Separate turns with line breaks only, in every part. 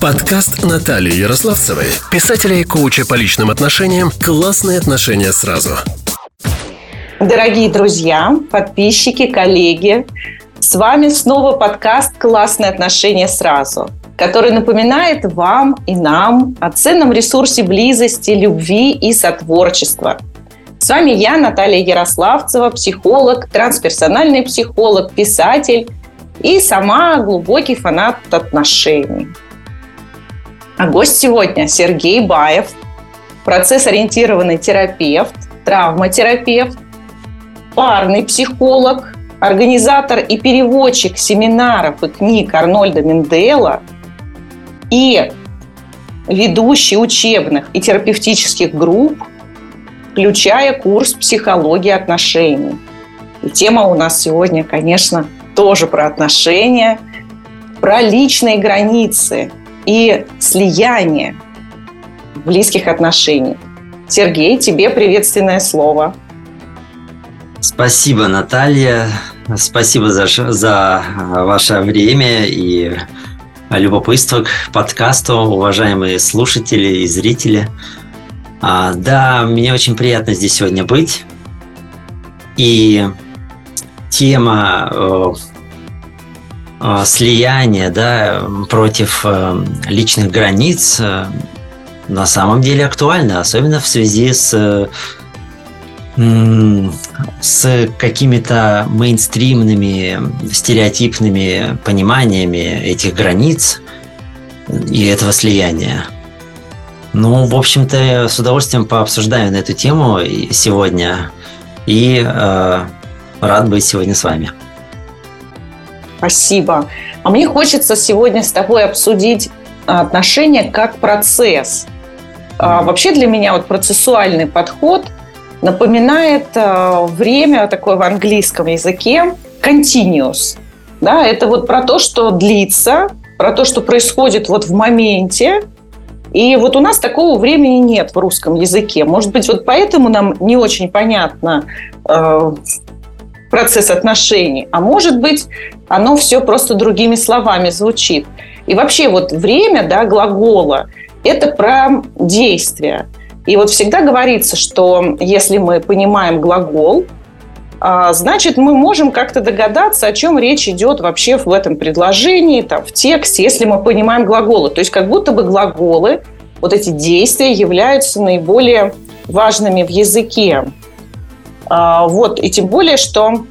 Подкаст Натальи Ярославцевой, писателя и коуча по личным отношениям «Классные отношения сразу».
Дорогие друзья, подписчики, коллеги, с вами снова подкаст «Классные отношения сразу», который напоминает вам и нам о ценном ресурсе близости, любви и сотворчества. С вами я, Наталья Ярославцева, психолог, трансперсональный психолог, писатель и сама глубокий фанат отношений. А гость сегодня Сергей Баев, процесс-ориентированный терапевт, травматерапевт, парный психолог, организатор и переводчик семинаров и книг Арнольда Мендела и ведущий учебных и терапевтических групп, включая курс психологии отношений. И тема у нас сегодня, конечно, тоже про отношения, про личные границы и слияние близких отношений. Сергей, тебе приветственное слово.
Спасибо, Наталья. Спасибо за, за ваше время и любопытство к подкасту, уважаемые слушатели и зрители. А, да, мне очень приятно здесь сегодня быть. И тема э, слияния да, против э, личных границ э, на самом деле актуальна, особенно в связи с э, с какими-то мейнстримными, стереотипными пониманиями этих границ и этого слияния. Ну, в общем-то, с удовольствием пообсуждаю на эту тему сегодня и э, рад быть сегодня с вами.
Спасибо. А мне хочется сегодня с тобой обсудить отношения как процесс. А, вообще для меня вот процессуальный подход напоминает э, время такое в английском языке continuous. Да, это вот про то, что длится, про то, что происходит вот в моменте, и вот у нас такого времени нет в русском языке. Может быть, вот поэтому нам не очень понятно э, процесс отношений, а может быть, оно все просто другими словами звучит. И вообще вот время, да, глагола, это про действие. И вот всегда говорится, что если мы понимаем глагол, а, значит, мы можем как-то догадаться, о чем речь идет вообще в этом предложении, там, в тексте, если мы понимаем глаголы. То есть как будто бы глаголы, вот эти действия являются наиболее важными в языке. А, вот, и тем более, что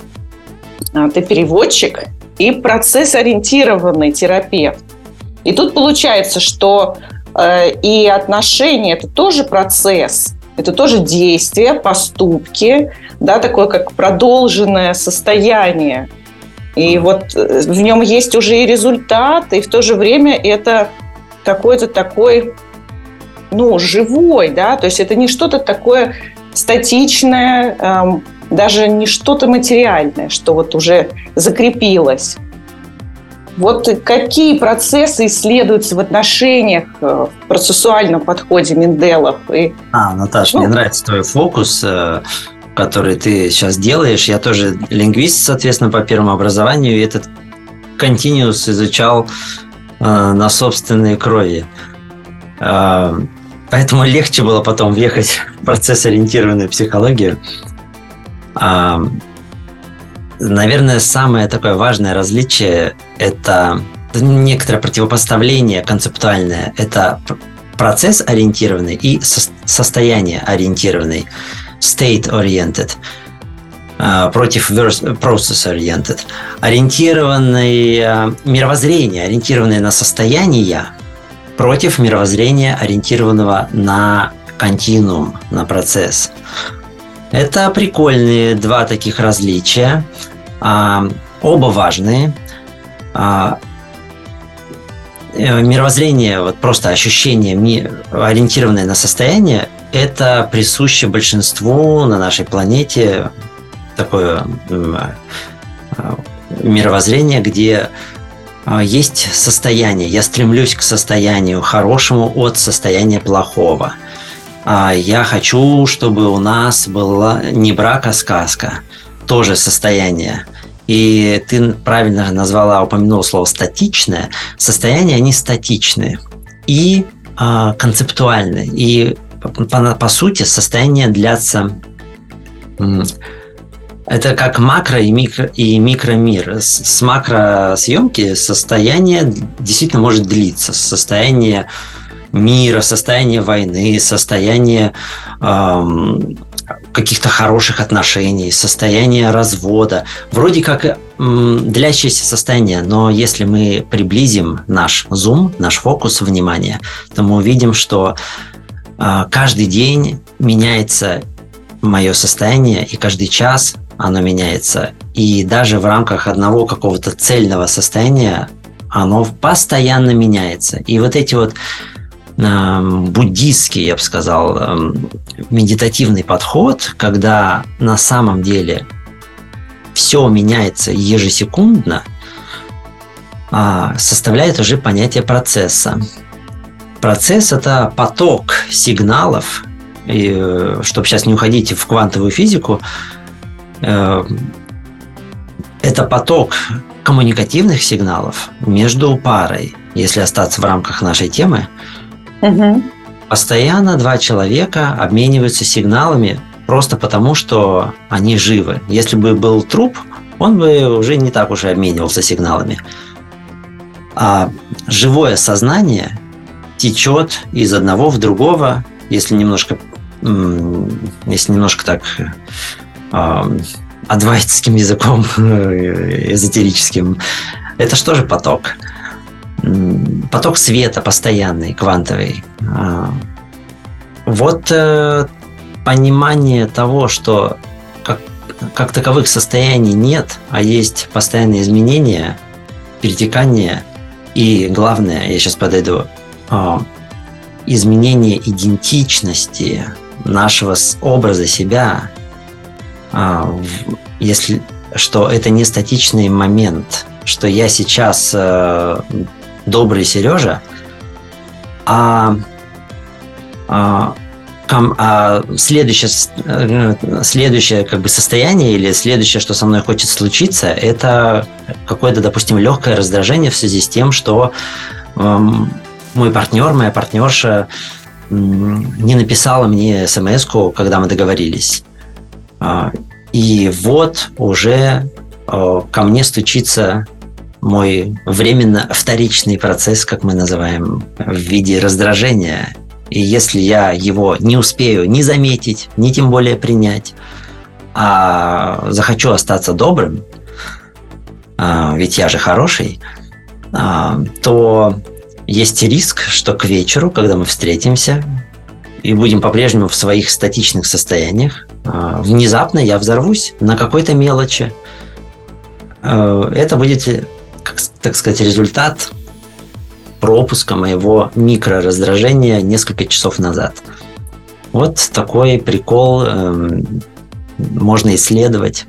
а, ты переводчик и процесс-ориентированный терапевт. И тут получается, что э, и отношения – это тоже процесс – это тоже действия, поступки, да, такое как продолженное состояние. И вот э, в нем есть уже и результат, и в то же время это какой-то такой, ну, живой, да, то есть это не что-то такое статичное, эм, даже не что-то материальное, что вот уже закрепилось. Вот какие процессы исследуются в отношениях э, в процессуальном подходе Менделов?
И, а, Наташа, ну, мне нравится твой фокус, э, который ты сейчас делаешь. Я тоже лингвист, соответственно, по первому образованию, и этот континуус изучал э, на собственной крови. Поэтому легче было потом въехать в процесс-ориентированную психологию. Наверное, самое такое важное различие – это некоторое противопоставление концептуальное. Это процесс ориентированный и состояние ориентированный, state-oriented а, против process-oriented. Ориентированное мировоззрение, ориентированное на состояние, против мировоззрения, ориентированного на континуум, на процесс. Это прикольные два таких различия. А, оба важные. А, э, мировоззрение, вот просто ощущение, ориентированное на состояние, это присуще большинству на нашей планете такое а, мировоззрение, где есть состояние. Я стремлюсь к состоянию хорошему от состояния плохого – а я хочу, чтобы у нас была не брак, а сказка. Тоже состояние. И ты правильно назвала, упомянула слово статичное. Состояния, они статичные. и э, концептуальны. И по, по сути состояние длятся это как макро и микро и микромир. С, с макросъемки состояние действительно может длиться. Состояние мира, состояние войны, состояние эм, каких-то хороших отношений, состояние развода. Вроде как эм, длящееся состояние, но если мы приблизим наш зум, наш фокус внимания, то мы увидим, что э, каждый день меняется мое состояние, и каждый час оно меняется. И даже в рамках одного какого-то цельного состояния оно постоянно меняется. И вот эти вот э, буддийский, я бы сказал, э, медитативный подход, когда на самом деле все меняется ежесекундно, э, составляет уже понятие процесса. Процесс – это поток сигналов, и, э, чтобы сейчас не уходить в квантовую физику, это поток коммуникативных сигналов между парой, если остаться в рамках нашей темы. Угу. Постоянно два человека обмениваются сигналами просто потому, что они живы. Если бы был труп, он бы уже не так уж и обменивался сигналами. А живое сознание течет из одного в другого, если немножко если немножко так адвайтским языком эзотерическим, это что же поток? Поток света постоянный, квантовый. А, вот э, понимание того, что как, как таковых состояний нет, а есть постоянные изменения, перетекания и, главное, я сейчас подойду, а, изменение идентичности, нашего образа себя, а, если что это не статичный момент, что я сейчас э, добрый Сережа, а, а, а следующее, э, следующее как бы состояние или следующее, что со мной хочет случиться, это какое-то, допустим, легкое раздражение в связи с тем, что эм, мой партнер, моя партнерша не написала мне смс когда мы договорились. А, и вот уже а, ко мне стучится мой временно вторичный процесс, как мы называем, в виде раздражения. И если я его не успею ни заметить, ни тем более принять, а захочу остаться добрым, а, ведь я же хороший, то есть риск, что к вечеру, когда мы встретимся и будем по-прежнему в своих статичных состояниях, а, внезапно я взорвусь на какой-то мелочи. А, это будет, так сказать, результат пропуска моего микрораздражения несколько часов назад. Вот такой прикол эм, можно исследовать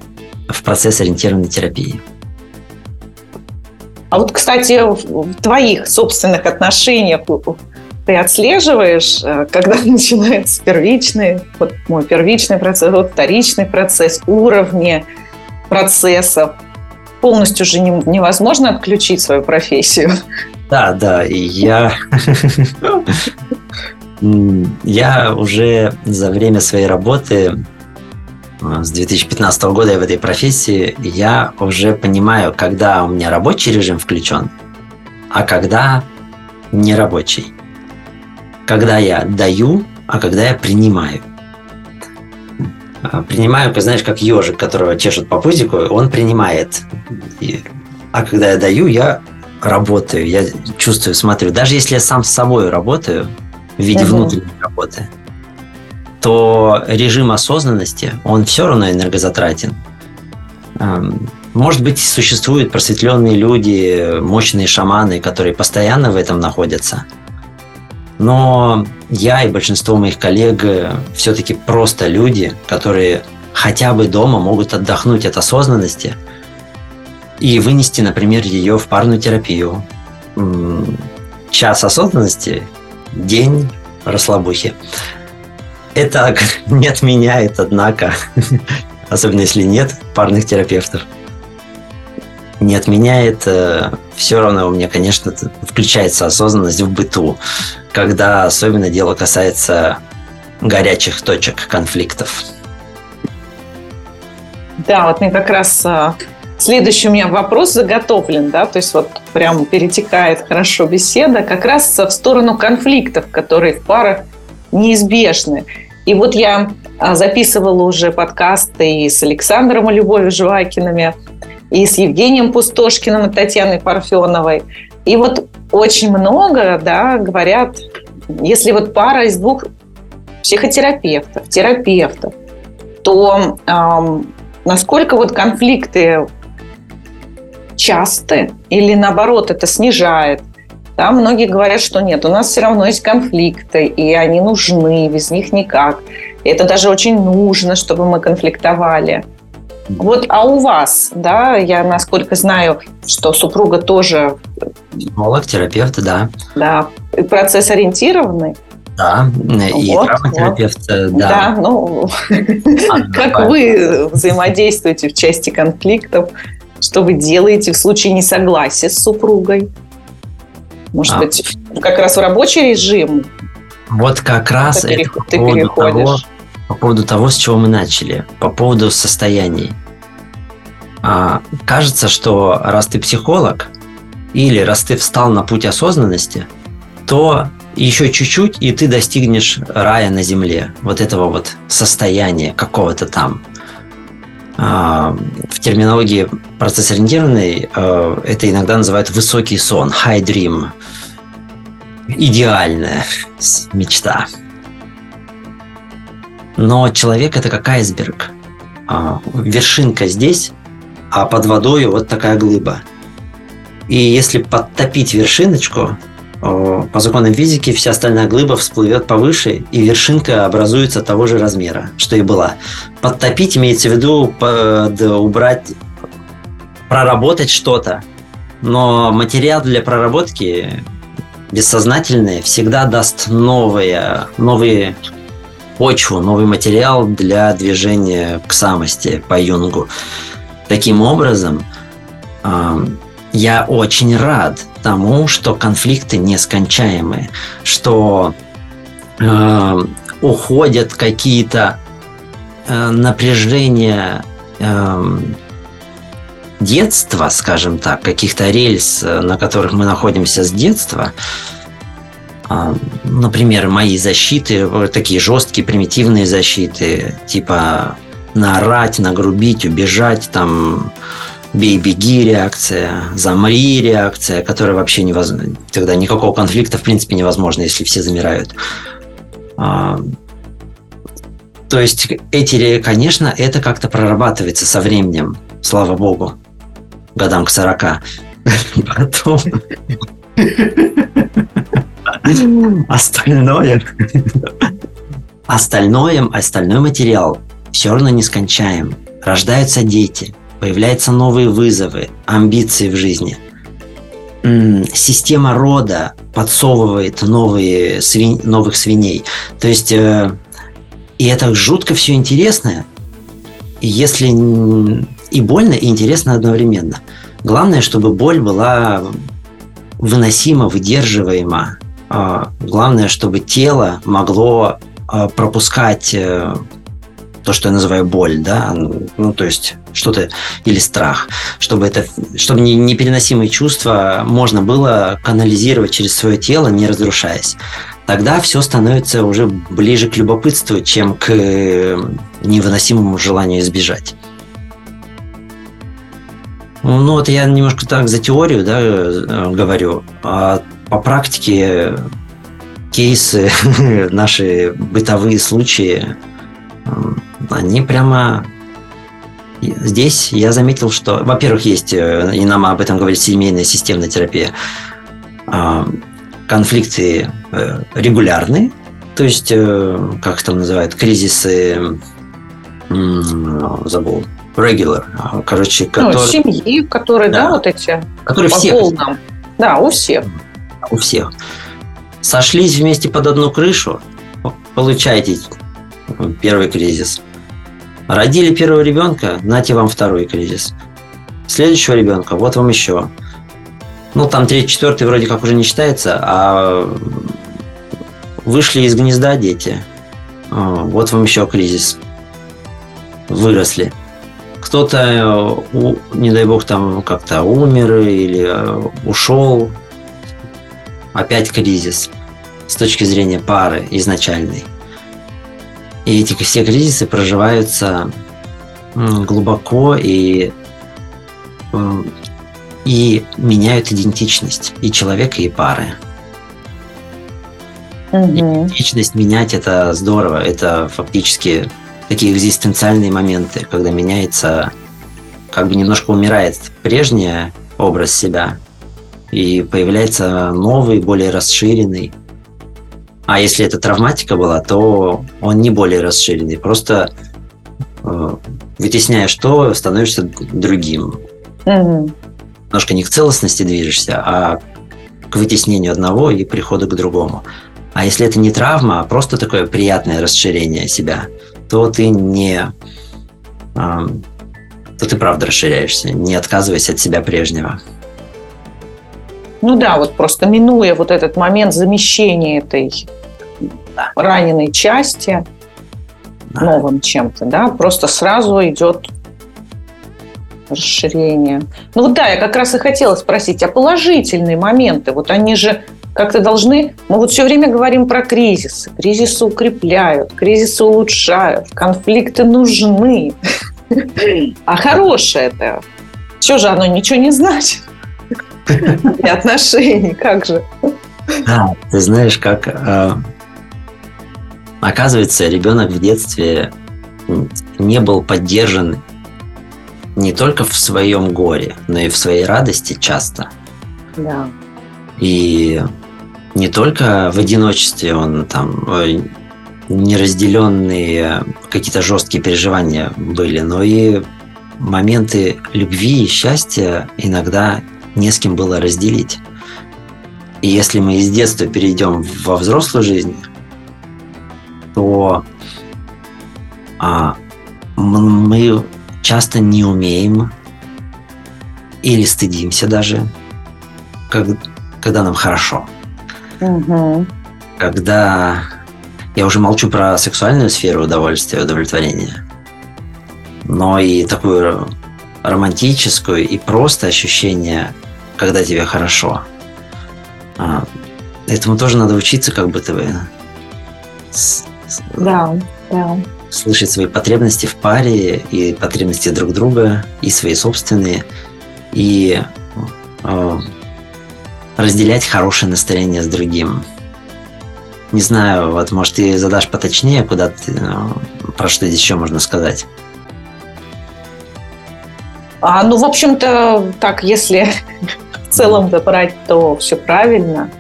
в процесс-ориентированной терапии.
А вот, кстати, в твоих собственных отношениях ты отслеживаешь, э, когда начинается первичный, вот мой первичный процесс, вот вторичный процесс, уровни процессов. Полностью же невозможно отключить свою профессию.
Да, да, и я... Я уже за время своей работы Э, с 2015 года я в этой профессии, я уже понимаю, когда у меня рабочий режим включен, а когда нерабочий. Когда я даю, а когда я принимаю. А, принимаю, знаешь, как ежик, которого чешут по пузику, он принимает. А когда я даю, я работаю, я чувствую, смотрю. Даже если я сам с собой работаю в виде угу. внутренней работы, то режим осознанности, он все равно энергозатратен. Может быть, существуют просветленные люди, мощные шаманы, которые постоянно в этом находятся. Но я и большинство моих коллег все-таки просто люди, которые хотя бы дома могут отдохнуть от осознанности и вынести, например, ее в парную терапию. Час осознанности, день расслабухи. Это не отменяет, однако, особенно если нет парных терапевтов. Не отменяет. Э, Все равно у меня, конечно, включается осознанность в быту, когда особенно дело касается горячих точек конфликтов.
Да, вот мне как раз э, следующий у меня вопрос заготовлен, да, то есть вот прям перетекает хорошо беседа, как раз в сторону конфликтов, которые в парах неизбежны. И вот я а, записывала уже подкасты и с Александром и Любовью Жвакинами, и с Евгением Пустошкиным и Татьяной Парфеновой. И вот очень много да, говорят, если вот пара из двух психотерапевтов, терапевтов, то эм, насколько вот конфликты часты или наоборот это снижает да, многие говорят, что нет, у нас все равно есть конфликты, и они нужны, без них никак. И это даже очень нужно, чтобы мы конфликтовали. Вот, а у вас, да, я насколько знаю, что супруга тоже...
Психолог, терапевт, да.
Да, и процесс ориентированный.
Да, и вот, травматерапевт, вот. да.
Да, ну, как вы взаимодействуете в части конфликтов, что вы делаете в случае несогласия с супругой? Может а. быть, как раз в рабочий режим?
Вот как раз это по поводу, того, по поводу того, с чего мы начали, по поводу состояний. А, кажется, что раз ты психолог, или раз ты встал на путь осознанности, то еще чуть-чуть, и ты достигнешь рая на земле, вот этого вот состояния какого-то там. А, в терминологии процесс-ориентированный э, это иногда называют высокий сон, high dream, идеальная мечта. Но человек это как айсберг. А, вершинка здесь, а под водой вот такая глыба. И если подтопить вершиночку, по законам физики вся остальная глыба всплывет повыше, и вершинка образуется того же размера, что и была. Подтопить имеется в виду под, убрать, проработать что-то. Но материал для проработки бессознательный всегда даст новые, новые почву, новый материал для движения к самости по Юнгу. Таким образом, я очень рад тому, что конфликты нескончаемые, что э, уходят какие-то э, напряжения э, детства, скажем так, каких-то рельс, э, на которых мы находимся с детства. Э, например, мои защиты, такие жесткие, примитивные защиты, типа наорать, нагрубить, убежать, там, бей-беги реакция, замри реакция, которая вообще невозможна. Тогда никакого конфликта в принципе невозможно, если все замирают. А, то есть эти, конечно, это как-то прорабатывается со временем, слава богу, годам к 40. Потом остальное, остальное, остальной материал все равно не скончаем. Рождаются дети – появляются новые вызовы, амбиции в жизни. Система рода подсовывает новые свинь, новых свиней. То есть, э, и это жутко все интересно, если и больно, и интересно одновременно. Главное, чтобы боль была выносима, выдерживаема. А, главное, чтобы тело могло а, пропускать э, то, что я называю боль, да, ну, то есть что-то или страх, чтобы это, чтобы непереносимые чувства можно было канализировать через свое тело, не разрушаясь. Тогда все становится уже ближе к любопытству, чем к э, невыносимому желанию избежать. Ну вот я немножко так за теорию да, э, говорю, а по практике кейсы, наши бытовые случаи, они прямо Здесь я заметил, что, во-первых, есть, э, и нам об этом говорит семейная системная терапия, а, конфликты э, регулярные, то есть, э, как там называют, кризисы, забыл, regular, короче,
ну, которые... Ну, семьи, которые, да, да вот эти,
которые все.
Полном. Да, у всех.
У всех. Сошлись вместе под одну крышу, получайте первый кризис. Родили первого ребенка, нате вам второй кризис. следующего ребенка, вот вам еще. Ну, там третий, четвертый вроде как уже не считается, а вышли из гнезда дети. А, вот вам еще кризис. Выросли. Кто-то, э, не дай бог, там как-то умер или э, ушел. Опять кризис с точки зрения пары изначальной. И эти все кризисы проживаются глубоко и, и меняют идентичность и человека, и пары. Угу. Идентичность менять это здорово. Это фактически такие экзистенциальные моменты, когда меняется, как бы немножко умирает прежний образ себя, и появляется новый, более расширенный. А если это травматика была, то он не более расширенный. Просто э, вытесняешь то, становишься другим. Угу. Немножко не к целостности движешься, а к вытеснению одного и приходу к другому. А если это не травма, а просто такое приятное расширение себя, то ты не... то ты правда расширяешься, не отказываясь от себя прежнего.
Ну да, вот просто минуя вот этот момент замещения этой раненой части новым чем-то, да, просто сразу идет расширение. Ну вот да, я как раз и хотела спросить, а положительные моменты, вот они же как-то должны... Мы вот все время говорим про кризисы. Кризисы укрепляют, кризисы улучшают, конфликты нужны. А хорошее это... Что же оно ничего не значит? Для отношений, как же?
Да, ты знаешь, как... Э, оказывается, ребенок в детстве не был поддержан не только в своем горе, но и в своей радости часто.
Да.
И не только в одиночестве он там неразделенные какие-то жесткие переживания были, но и моменты любви и счастья иногда не с кем было разделить. И если мы из детства перейдем во взрослую жизнь, то а, мы часто не умеем или стыдимся даже, как, когда нам хорошо. Угу. Когда я уже молчу про сексуальную сферу удовольствия, удовлетворения, но и такую романтическую и просто ощущение, когда тебе хорошо. А, этому тоже надо учиться, как бы ты
да, да.
слышать свои потребности в паре и потребности друг друга и свои собственные и а, разделять хорошее настроение с другим. Не знаю, вот может ты задашь поточнее, куда ты, ну, про что здесь еще можно сказать.
А, ну, в общем-то, так, если в целом брать, то все правильно.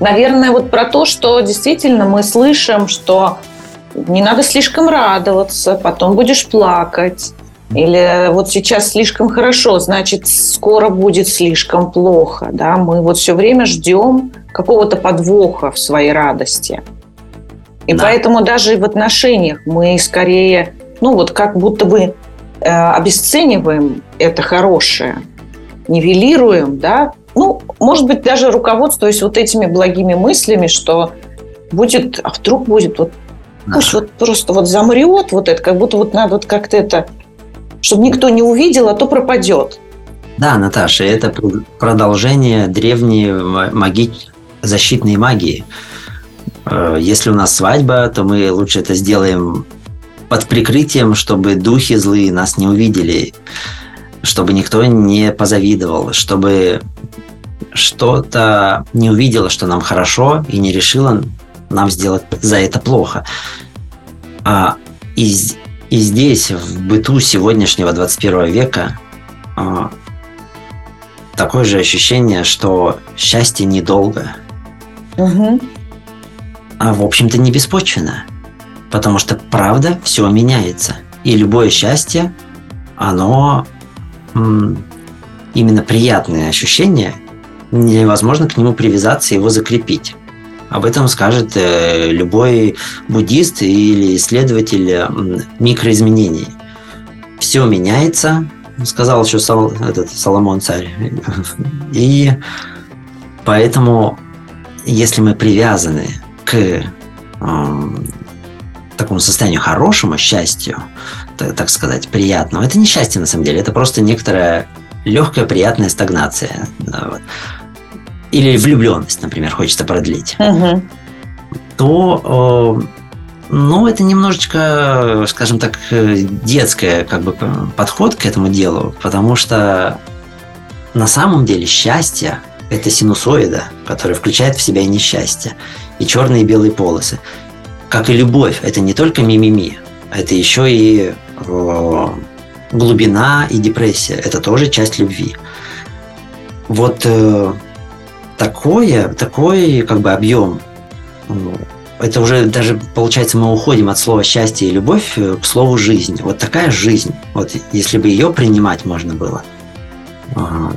Наверное, вот про то, что действительно мы слышим, что не надо слишком радоваться, потом будешь плакать. Или вот сейчас слишком хорошо, значит, скоро будет слишком плохо. Да? Мы вот все время ждем какого-то подвоха в своей радости. И да. поэтому даже в отношениях мы скорее, ну вот как будто бы обесцениваем это хорошее, нивелируем, да, ну, может быть, даже руководствуясь вот этими благими мыслями, что будет, а вдруг будет вот Пусть вот просто вот замрет вот это, как будто вот надо вот как-то это чтобы никто не увидел, а то пропадет.
Да, Наташа, это продолжение древней маги... защитной магии. Э, если у нас свадьба, то мы лучше это сделаем под прикрытием, чтобы духи злые нас не увидели, чтобы никто не позавидовал, чтобы что-то не увидело, что нам хорошо, и не решило нам сделать за это плохо. А, и и здесь, в быту сегодняшнего 21 века, а, такое же ощущение, что счастье недолго. Угу. А в общем-то не беспочвенно. Потому что правда все меняется. И любое счастье, оно именно приятное ощущение, невозможно к нему привязаться и его закрепить. Об этом скажет э, любой буддист или исследователь микроизменений. Все меняется, сказал еще этот Соломон царь. И поэтому, если мы привязаны к такому состоянию хорошему, счастью, так, сказать, приятному, это не счастье на самом деле, это просто некоторая легкая, приятная стагнация. Или влюбленность, например, хочется продлить. Угу. То э, ну, это немножечко, скажем так, детское как бы подход к этому делу, потому что на самом деле счастье – это синусоида, которая включает в себя и несчастье, и черные и белые полосы. Как и любовь, это не только мимими, это еще и э, глубина и депрессия. Это тоже часть любви. Вот э, такое, такой как бы объем это уже даже, получается, мы уходим от слова счастье и любовь э, к слову жизнь. Вот такая жизнь. Вот если бы ее принимать можно было,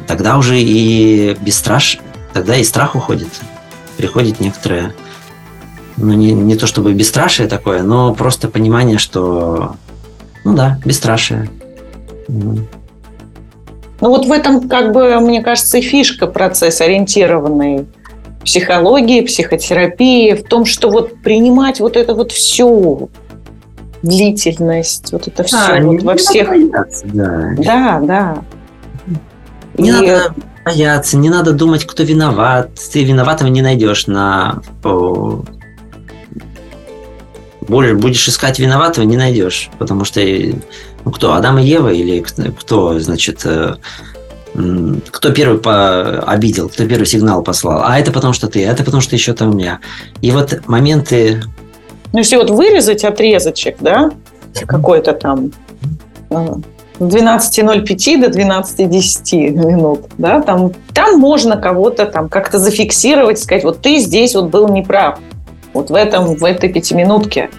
тогда уже и бесстраш, тогда и страх уходит. Приходит некоторое, ну не, не то чтобы бесстрашие такое, но просто понимание, что, ну да, бесстрашие.
Ну вот в этом, как бы, мне кажется, и фишка процесс ориентированный психологии, психотерапии, в том, что вот принимать вот это вот все, длительность, вот это все а, вот во всех... Бояться, да. да, да.
Не и... надо бояться, не надо думать, кто виноват. Ты виноватого не найдешь на более будешь искать виноватого, не найдешь. Потому что ну, кто, Адам и Ева или кто, значит, э, кто первый по обидел, кто первый сигнал послал. А это потому что ты, а это потому что еще там я. И вот моменты...
Ну, если вот вырезать отрезочек, да, какой-то там 12.05 до 12.10 минут, да, там, там можно кого-то там как-то зафиксировать, сказать, вот ты здесь вот был неправ, вот в этом, в этой пятиминутке.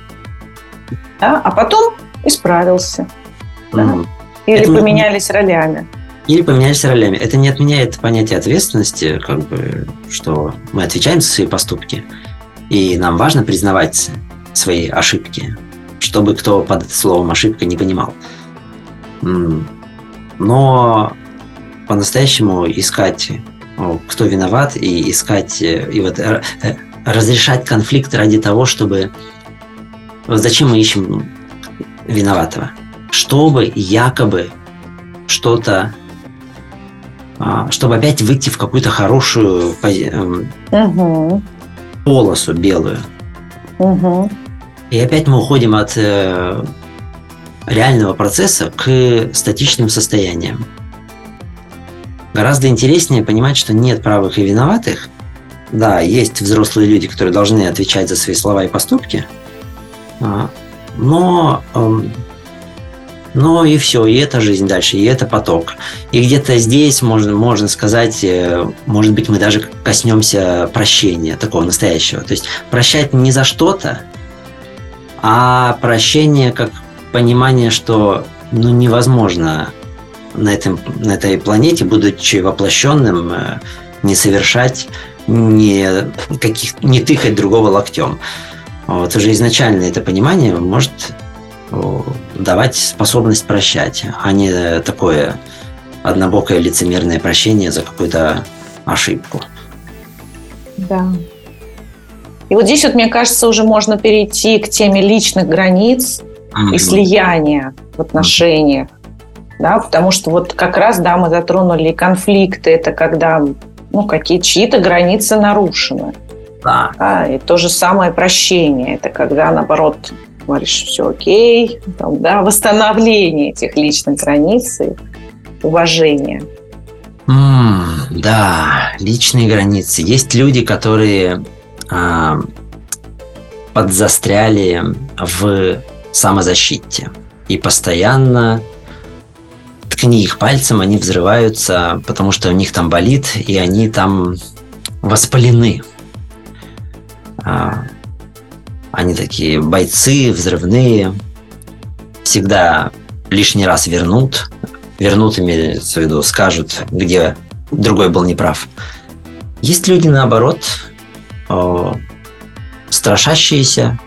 Да? А потом исправился. Да? Mm-hmm. Или это поменялись ролями
или поменялись ролями. Это не отменяет понятие ответственности, как бы, что мы отвечаем за свои поступки, и нам важно признавать свои ошибки, чтобы кто под словом ошибка не понимал. Но по-настоящему искать, кто виноват, и искать, э, и вот э, э, разрешать конфликт ради того, чтобы... Вот зачем мы ищем виноватого? Чтобы якобы что-то а, чтобы опять выйти в какую-то хорошую угу. полосу белую. Угу. И опять мы уходим от э, реального процесса к статичным состояниям. Гораздо интереснее понимать, что нет правых и виноватых. Да, есть взрослые люди, которые должны отвечать за свои слова и поступки, а, но эм, ну и все, и это жизнь дальше, и это поток. И где-то здесь можно, можно сказать, э, может быть, мы даже коснемся прощения, такого настоящего. То есть прощать не за что-то, а прощение как понимание, что ну, невозможно на, этом, на этой планете, будучи воплощенным, э, не совершать, не, каких, не тыкать другого локтем. Вот уже изначально это понимание может давать способность прощать, а не такое однобокое лицемерное прощение за какую-то ошибку.
Да. И вот здесь вот, мне кажется, уже можно перейти к теме личных границ mm-hmm. и слияния в отношениях. Да, потому что вот как раз, да, мы затронули конфликты, это когда ну, какие чьи-то границы нарушены. Да. да. И то же самое прощение, это когда, наоборот, говоришь, все окей, там, да, восстановление этих личных границ и уважение.
Mm, да, личные границы. Есть люди, которые а, подзастряли в самозащите и постоянно ткни их пальцем, они взрываются, потому что у них там болит, и они там воспалены. А, они такие бойцы, взрывные, всегда лишний раз вернут. Вернут, имеется в виду, скажут, где другой был неправ. Есть люди, наоборот, страшащиеся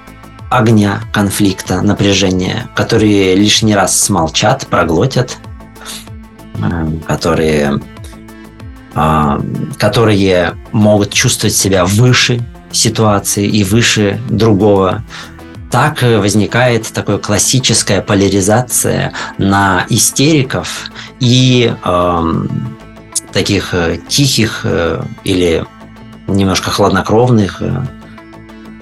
огня, конфликта, напряжения, которые лишний раз смолчат, проглотят которые, которые могут чувствовать себя выше ситуации и выше другого. Так возникает такая классическая поляризация на истериков и э, таких э, тихих э, или немножко хладнокровных, э,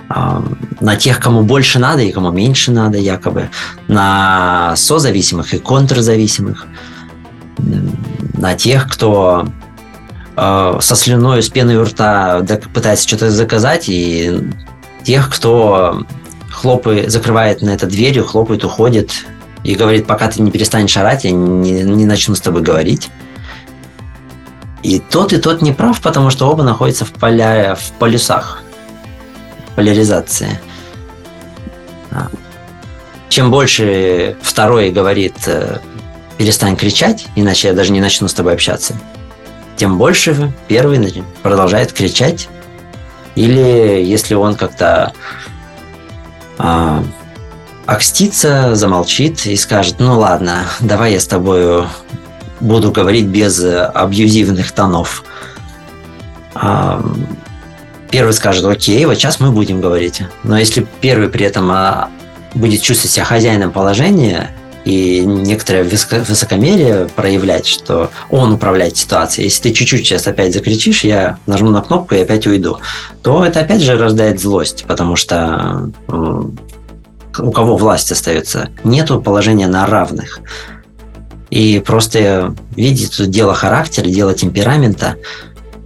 э, на тех, кому больше надо и кому меньше надо, якобы, на созависимых и контрзависимых, на тех, кто э, со слюной, с пеной у рта пытается что-то заказать, и тех, кто хлопает, закрывает на это дверью, хлопает, уходит и говорит, пока ты не перестанешь орать, я не, не начну с тобой говорить. И тот, и тот не прав, потому что оба находятся в, поля, в полюсах поляризации. А. Чем больше второй говорит, э, перестань кричать, иначе я даже не начну с тобой общаться, тем больше первый продолжает кричать. Или если он как-то а, окстится, замолчит и скажет, ну ладно, давай я с тобой буду говорить без абьюзивных тонов. А, первый скажет, окей, вот сейчас мы будем говорить. Но если первый при этом а, будет чувствовать себя хозяином положения, и некоторое высокомерие проявлять, что он управляет ситуацией. Если ты чуть-чуть сейчас опять закричишь, я нажму на кнопку и опять уйду, то это опять же рождает злость, потому что у кого власть остается? Нету положения на равных. И просто видеть тут дело характера, дело темперамента.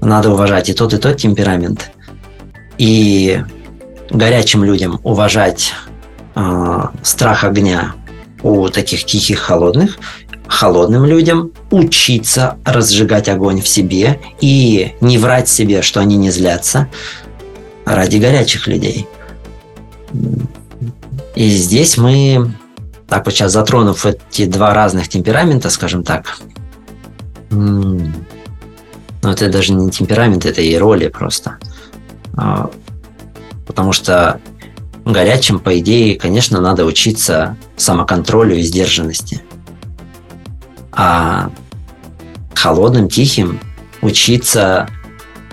Надо уважать и тот, и тот темперамент. И горячим людям уважать э, страх огня, у таких тихих, холодных, холодным людям учиться разжигать огонь в себе и не врать себе, что они не злятся ради горячих людей. И здесь мы, так вот сейчас затронув эти два разных темперамента, скажем так, ну это даже не темперамент, это и роли просто. А, потому что горячим, по идее, конечно, надо учиться самоконтролю и сдержанности. А холодным, тихим учиться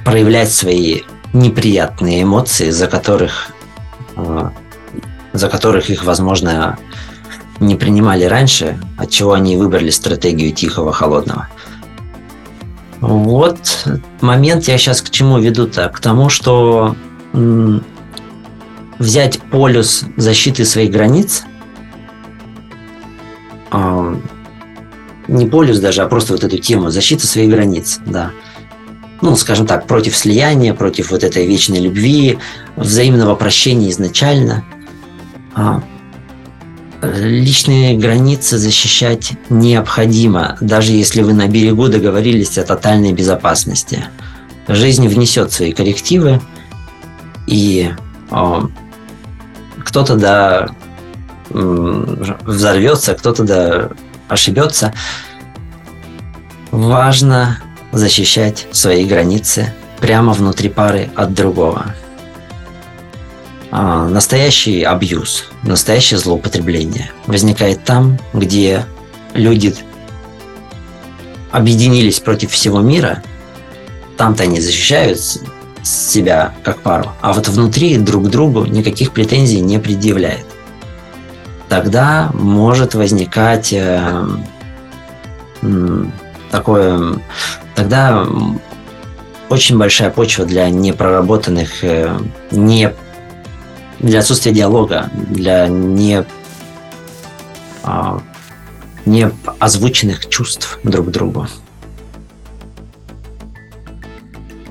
проявлять свои неприятные эмоции, за которых, э, за которых их, возможно, не принимали раньше, от чего они выбрали стратегию тихого, холодного. Вот момент я сейчас к чему веду-то? К тому, что взять полюс защиты своих границ, а, не полюс даже, а просто вот эту тему защиты своих границ, да. Ну, скажем так, против слияния, против вот этой вечной любви, взаимного прощения изначально. А, личные границы защищать необходимо, даже если вы на берегу договорились о тотальной безопасности. Жизнь внесет свои коррективы, и кто-то да взорвется, кто-то да ошибется. Важно защищать свои границы прямо внутри пары от другого. А, настоящий абьюз, настоящее злоупотребление возникает там, где люди объединились против всего мира, там-то они защищают себя как пару, а вот внутри друг другу никаких претензий не предъявляет. Тогда может возникать э, такое, тогда очень большая почва для непроработанных, э, не для отсутствия диалога, для не, э, не озвученных чувств друг к другу.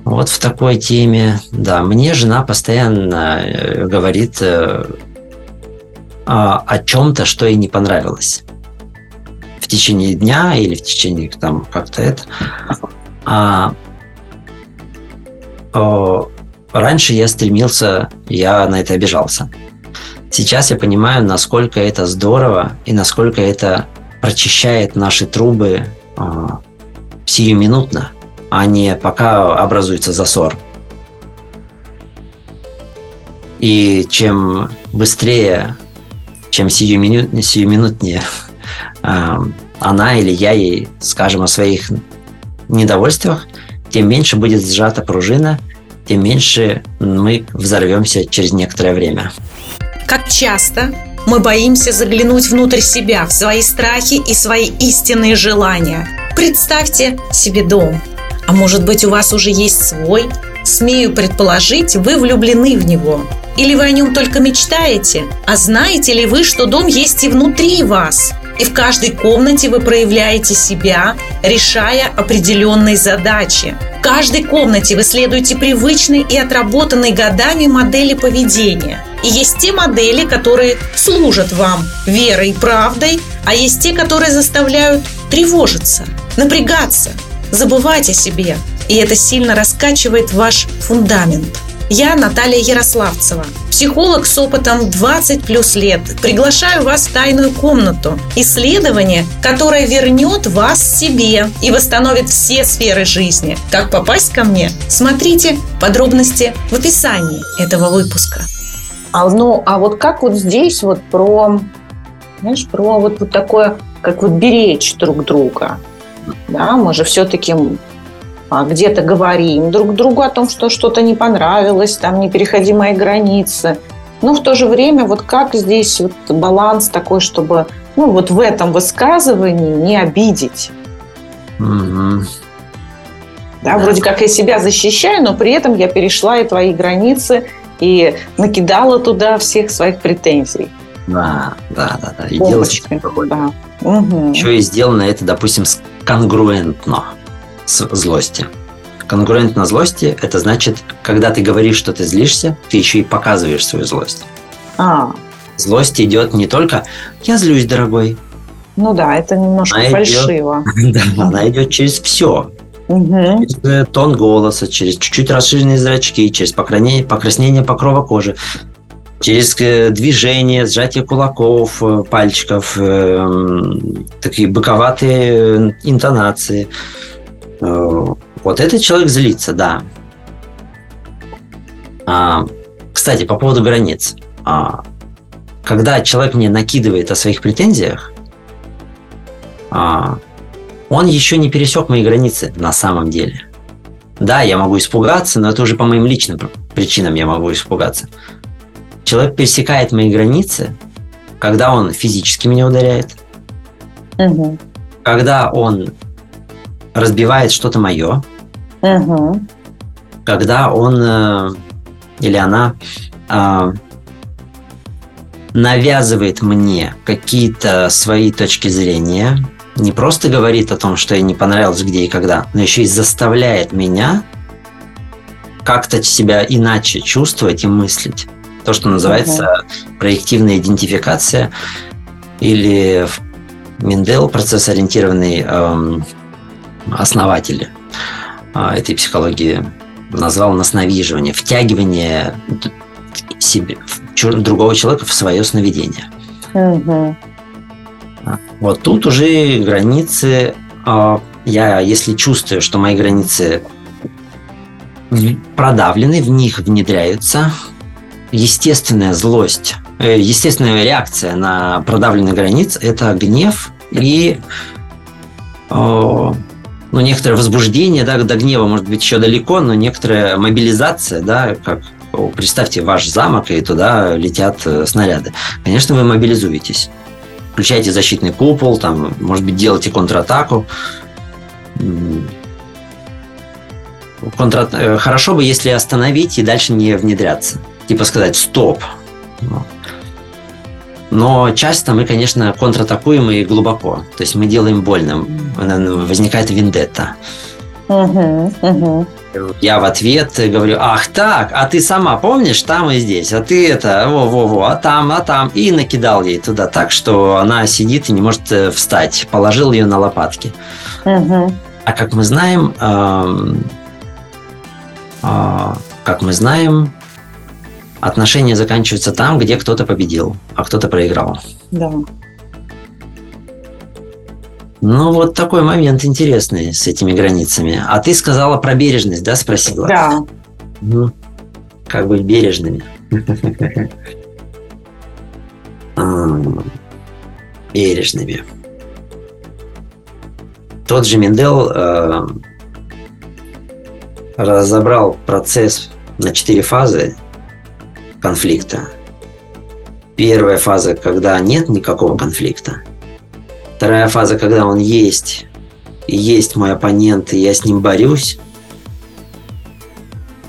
Вот в такой теме, да, мне жена постоянно э, говорит э, о, чем-то, что ей не понравилось в течение дня или в течение там как-то это. А, о, раньше я стремился, я на это обижался. Сейчас я понимаю, насколько это здорово и насколько это прочищает наши трубы о, сиюминутно а не пока образуется засор. И чем быстрее, чем сиюминут, сиюминутнее э, она или я ей скажем о своих недовольствах, тем меньше будет сжата пружина, тем меньше мы взорвемся через некоторое время.
Как часто мы боимся заглянуть внутрь себя, в свои страхи и свои истинные желания. Представьте себе дом. А может быть, у вас уже есть свой? Смею предположить, вы влюблены в него. Или вы о нем только мечтаете? А знаете ли вы, что дом есть и внутри вас? И в каждой комнате вы проявляете себя, решая определенные задачи. В каждой комнате вы следуете привычной и отработанной годами модели поведения. И есть те модели, которые служат вам верой и правдой, а есть те, которые заставляют тревожиться, напрягаться, забывать о себе. И это сильно раскачивает ваш фундамент – я Наталья Ярославцева, психолог с опытом 20 плюс лет. Приглашаю вас в тайную комнату. Исследование, которое вернет вас себе и восстановит все сферы жизни. Как попасть ко мне? Смотрите подробности в описании этого выпуска.
А, ну, а вот как вот здесь вот про, знаешь, про вот, вот такое, как вот беречь друг друга. Да, мы же все-таки а, где-то говорим друг другу о том, что что-то не понравилось, там не переходи мои границы. Но в то же время вот как здесь вот баланс такой, чтобы ну, вот в этом высказывании не обидеть.
Угу.
Да, да, вроде как я себя защищаю, но при этом я перешла и твои границы и накидала туда всех своих претензий.
Да, да, да, да. И делать да. Угу. Еще и сделано это, допустим, конгруентно с злости. Конкурентно злости – это значит, когда ты говоришь, что ты злишься, ты еще и показываешь свою злость.
А.
Злость идет не только «я злюсь, дорогой».
Ну да, это немножко она фальшиво.
Идет, да, она идет через все.
Угу.
Через э, тон голоса, через чуть-чуть расширенные зрачки, через покраснение, покраснение покрова кожи, через э, движение, сжатие кулаков, э, пальчиков, такие боковатые интонации – Э, вот этот человек злится, да. А, кстати, по поводу границ. А, когда человек мне накидывает о своих претензиях, а, он еще не пересек мои границы на самом деле. Да, я могу испугаться, но это уже по моим личным причинам я могу испугаться. Человек пересекает мои границы, когда он физически меня ударяет,
угу.
когда он разбивает что-то мое,
угу.
когда он э, или она э, навязывает мне какие-то свои точки зрения, не просто говорит о том, что ей не понравилось где и когда, но еще и заставляет меня как-то себя иначе чувствовать и мыслить. То, что называется uh проективная идентификация или Миндел, процесс-ориентированный эм, основатель а, этой психологии назвал насновиживание, втягивание себе, другого человека в свое сновидение.
Угу.
Вот тут уже границы. А, я, если чувствую, что мои границы продавлены, в них внедряются естественная злость, э, естественная реакция на продавленные границы – это гнев и ну, некоторое возбуждение, да, до гнева может быть еще далеко, но некоторая мобилизация, да, как представьте ваш замок, и туда летят э, снаряды. Конечно, вы мобилизуетесь. Включайте защитный купол, там, может быть, делайте контратаку. Контра... Э, хорошо бы, если остановить и дальше не внедряться. Типа сказать «стоп». Но часто мы, конечно, контратакуем и глубоко. То есть мы делаем больно. Возникает вендетта.
Угу, угу.
Я в ответ говорю, ах так, а ты сама помнишь, там и здесь, а ты это, во-во-во, а там, а там. И накидал ей туда так, что она сидит и не может э, встать. Положил ее на лопатки.
Угу.
А как мы знаем, э, э, как мы знаем, отношения заканчиваются там, где кто-то победил, а кто-то проиграл.
Да.
Ну, вот такой момент интересный с этими границами. А ты сказала про бережность, да, спросила?
Да.
Ну, как быть бережными? Бережными. тот же Мендел э, разобрал процесс на четыре фазы конфликта. Первая фаза, когда нет никакого конфликта. Вторая фаза, когда он есть, и есть мой оппонент, и я с ним борюсь,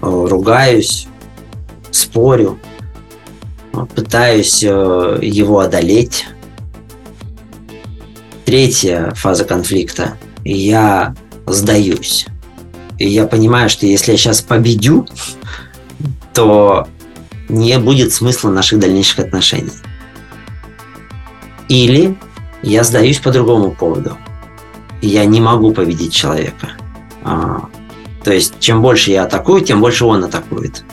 э, ругаюсь, спорю, пытаюсь э, его одолеть. Третья фаза конфликта. Я сдаюсь. И я понимаю, что если я сейчас победю, то не будет смысла наших дальнейших отношений. Или я сдаюсь по другому поводу. Я не могу победить человека. А, то есть, чем больше я атакую, тем больше он атакует.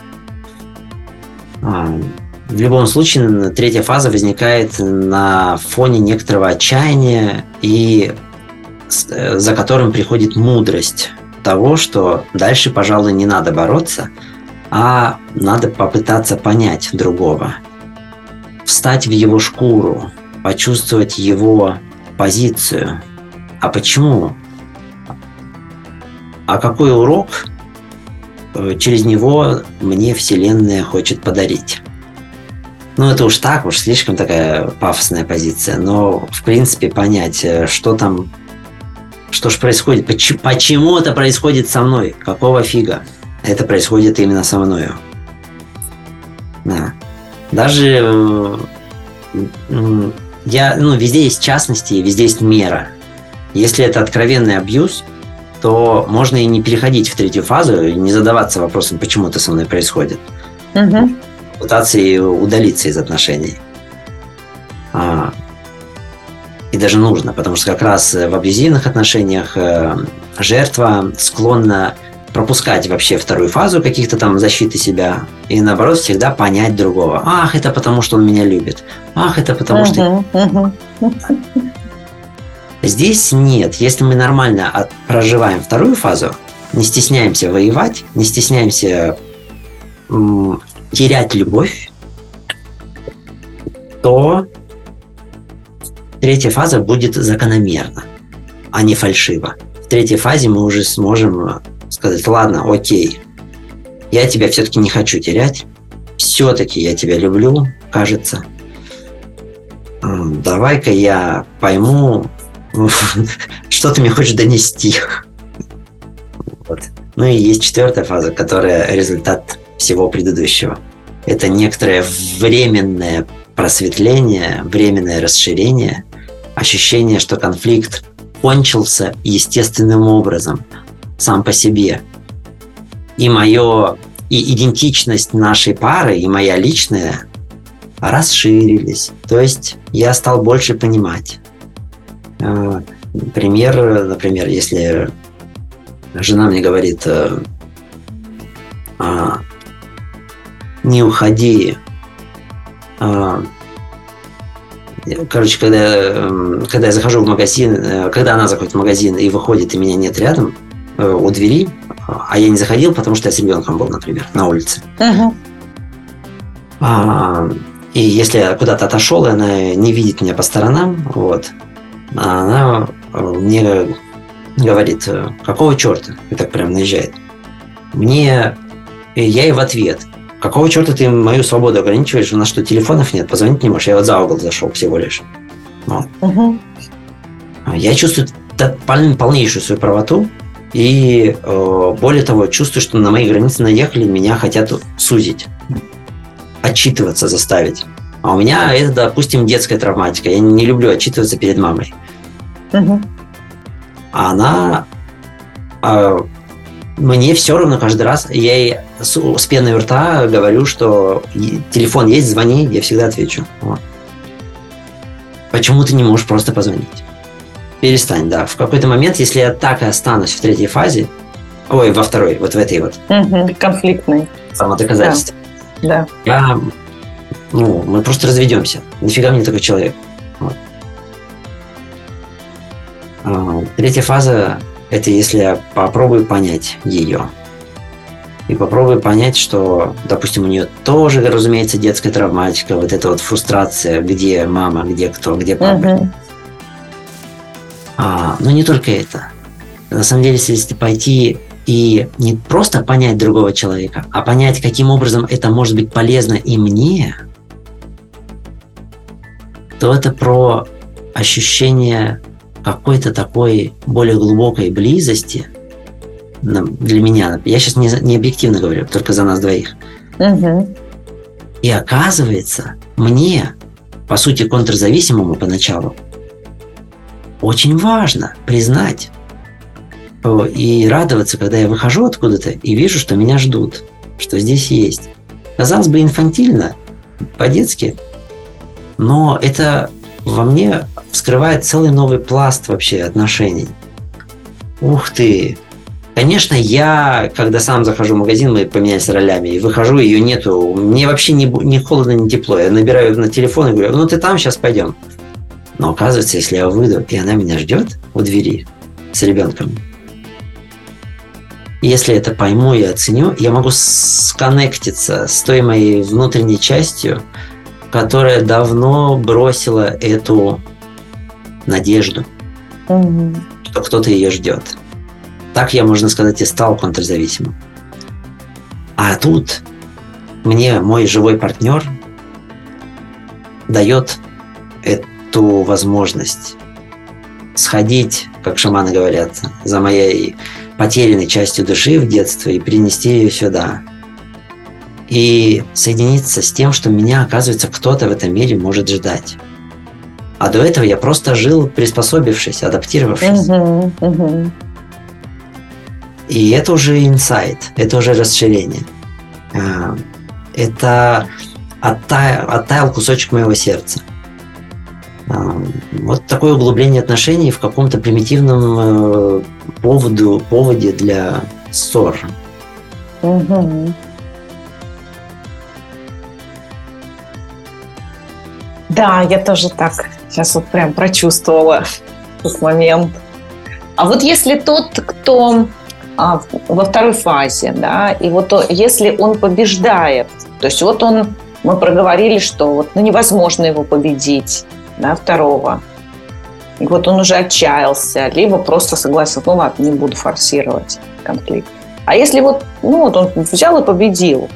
А, в любом случае, третья фаза возникает на фоне некоторого отчаяния и э, за которым приходит мудрость того, что дальше, пожалуй, не надо бороться, а надо попытаться понять другого, встать в его шкуру, почувствовать его позицию. А почему? А какой урок э, через него мне Вселенная хочет подарить? Ну, это уж так, уж слишком такая пафосная позиция. Но, в принципе, понять, э, что там, что же происходит, почему, почему это происходит со мной, какого фига это происходит именно со мною. Да. Даже э, я, ну, везде есть частности, везде есть мера. Если это откровенный абьюз, то можно и не переходить в третью фазу, и не задаваться вопросом, почему это со мной происходит. Угу пытаться удалиться из отношений. А, и даже нужно, потому что как раз в абьюзивных отношениях э, жертва склонна пропускать вообще вторую фазу каких-то там защиты себя и наоборот всегда понять другого. Ах, это потому, что он меня любит. Ах, это потому, что... Здесь нет. Если мы нормально проживаем вторую фазу, не стесняемся воевать, не стесняемся терять любовь, то третья фаза будет закономерна, а не фальшиво. В третьей фазе мы уже сможем сказать, ладно, окей, я тебя все-таки не хочу терять, все-таки я тебя люблю, кажется. Давай-ка я пойму, что ты мне хочешь донести. Вот. Ну и есть четвертая фаза, которая результат всего предыдущего. Это некоторое временное просветление, временное расширение, ощущение, что конфликт кончился естественным образом, сам по себе. И мое, и идентичность нашей пары, и моя личная расширились. То есть я стал больше понимать. Э, пример, например, если жена мне говорит, э, «А, не уходи. А, короче, когда, когда я захожу в магазин, э, когда она заходит в магазин и выходит, и меня нет рядом э, у двери, а я не заходил, потому что я с ребенком был, например, на улице. Uh-huh. А, и если я куда-то отошел, и она не видит меня по сторонам, вот, она э, мне говорит, какого черта? И так прям наезжает. Мне, я ей в ответ, Какого черта ты мою свободу ограничиваешь? У нас что, телефонов нет? Позвонить не можешь? Я вот за угол зашел всего лишь. Вот. Угу. Я чувствую полнейшую свою правоту. И э, более того, чувствую, что на мои границы наехали, меня хотят сузить. Отчитываться заставить. А у меня это, допустим, детская травматика. Я не люблю отчитываться перед мамой. Угу. А она э, мне все равно каждый раз, я ей с, с пеной у рта говорю, что телефон есть, звони, я всегда отвечу. Вот. Почему ты не можешь просто позвонить? Перестань, да. В какой-то момент, если я так и останусь в третьей фазе, ой, во второй, вот в этой вот.
Угу, конфликтной.
Самодоказательство. Да. да. Я, ну, мы просто разведемся. Нифига мне такой человек. Вот. А, третья фаза это если я попробую понять ее. И попробую понять, что, допустим, у нее тоже, разумеется, детская травматика, вот эта вот фрустрация, где мама, где кто, где папа. Uh-huh. А, но не только это. на самом деле, если пойти и не просто понять другого человека, а понять, каким образом это может быть полезно и мне, то это про ощущение какой-то такой более глубокой близости для меня. Я сейчас не, не объективно говорю, только за нас двоих. Угу. И оказывается, мне, по сути, контрзависимому поначалу, очень важно признать и радоваться, когда я выхожу откуда-то и вижу, что меня ждут, что здесь есть. Казалось бы, инфантильно, по-детски, но это во мне вскрывает целый новый пласт вообще отношений. Ух ты! Конечно, я, когда сам захожу в магазин, мы поменялись ролями, и выхожу, ее нету. Мне вообще не, не холодно, не тепло. Я набираю на телефон и говорю, ну ты там, сейчас пойдем. Но оказывается, если я выйду, и она меня ждет у двери с ребенком, если это пойму и оценю, я могу сконнектиться с той моей внутренней частью, которая давно бросила эту надежду, угу. что кто-то ее ждет. Так я, можно сказать, и стал контрзависимым. А тут мне мой живой партнер дает эту возможность сходить, как шаманы говорят, за моей потерянной частью души в детстве и принести ее сюда. И соединиться с тем, что меня, оказывается, кто-то в этом мире может ждать. А до этого я просто жил, приспособившись, адаптировавшись. Uh-huh, uh-huh. И это уже инсайт, это уже расширение. А, это оттаял, оттаял кусочек моего сердца. А, вот такое углубление отношений в каком-то примитивном э, поводу, поводе для ссор. Угу.
Да, я тоже так сейчас вот прям прочувствовала этот момент. А вот если тот, кто а, во второй фазе, да, и вот если он побеждает, то есть вот он, мы проговорили, что вот ну, невозможно его победить, да, второго. И вот он уже отчаялся, либо просто согласился, ну ладно, не буду форсировать конфликт. А если вот, ну вот он взял и победил,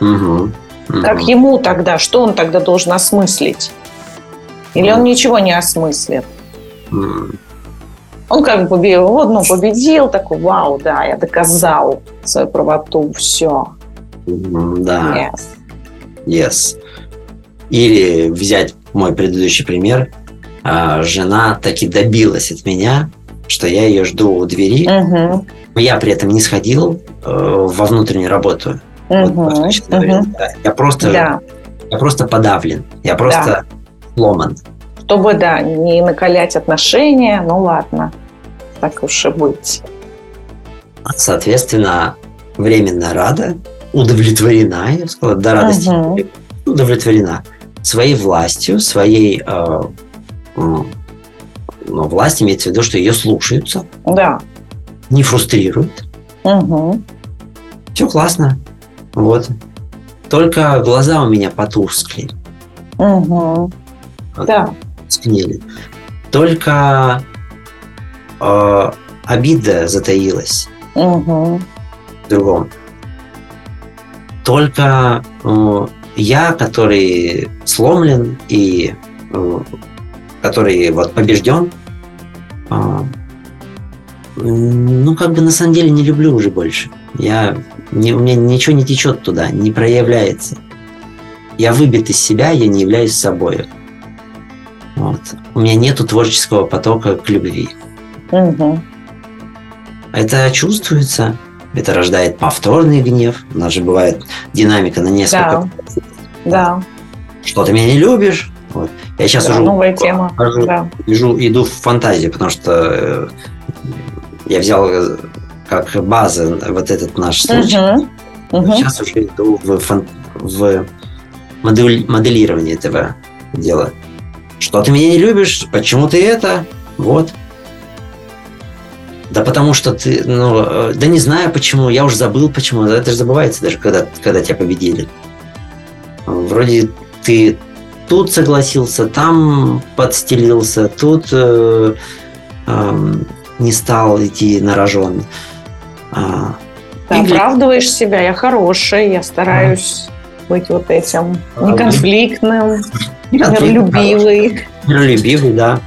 угу, угу. как ему тогда, что он тогда должен осмыслить? Или он ничего не осмыслит? Угу. Он как бы победил, вот, ну, победил, такой, вау, да, я доказал свою правоту, все.
Да. Yes. Yes. Или взять мой предыдущий пример, а, жена таки добилась от меня, что я ее жду у двери. Угу. Я при этом не сходил э, во внутреннюю работу. Угу. Вот, угу. Я просто, да. я просто подавлен, я просто да. сломан.
Чтобы, да, не накалять отношения, ну ладно, так уж и быть.
Соответственно, временно рада, удовлетворена, я сказала, до радости угу. удовлетворена своей властью, своей э, ну, власть имеется в виду, что ее слушаются.
Да.
Не фрустрируют. Угу. Все классно. Вот. Только глаза у меня потускли. Угу. Да. Скнили. Только э, обида затаилась. Угу. В другом. Только э, я, который сломлен и э, который вот побежден, э, ну, как бы на самом деле не люблю уже больше. Я, не, у меня ничего не течет туда, не проявляется. Я выбит из себя, я не являюсь собой. Вот. У меня нету творческого потока к любви. Угу. Это чувствуется, это рождает повторный гнев. У нас же бывает динамика на несколько.
Да. да.
Что ты меня не любишь? Вот. Я сейчас да, уже
новая тема. Хожу, да.
иду, иду в фантазию, потому что э, я взял э, как база вот этот наш случай. Угу. Угу. Сейчас уже иду в, фан, в модель, моделирование этого дела. Что ты меня не любишь? Почему ты это? Вот. Да потому что ты, ну, э, да не знаю почему, я уже забыл почему. Это же забывается даже, когда, когда тебя победили. Вроде ты тут согласился, там подстелился, тут э, э, не стал идти на рожон.
А, Ты оправдываешь себя, я хороший, я стараюсь а. быть вот этим неконфликтным, миролюбивый.
Миролюбивый, да.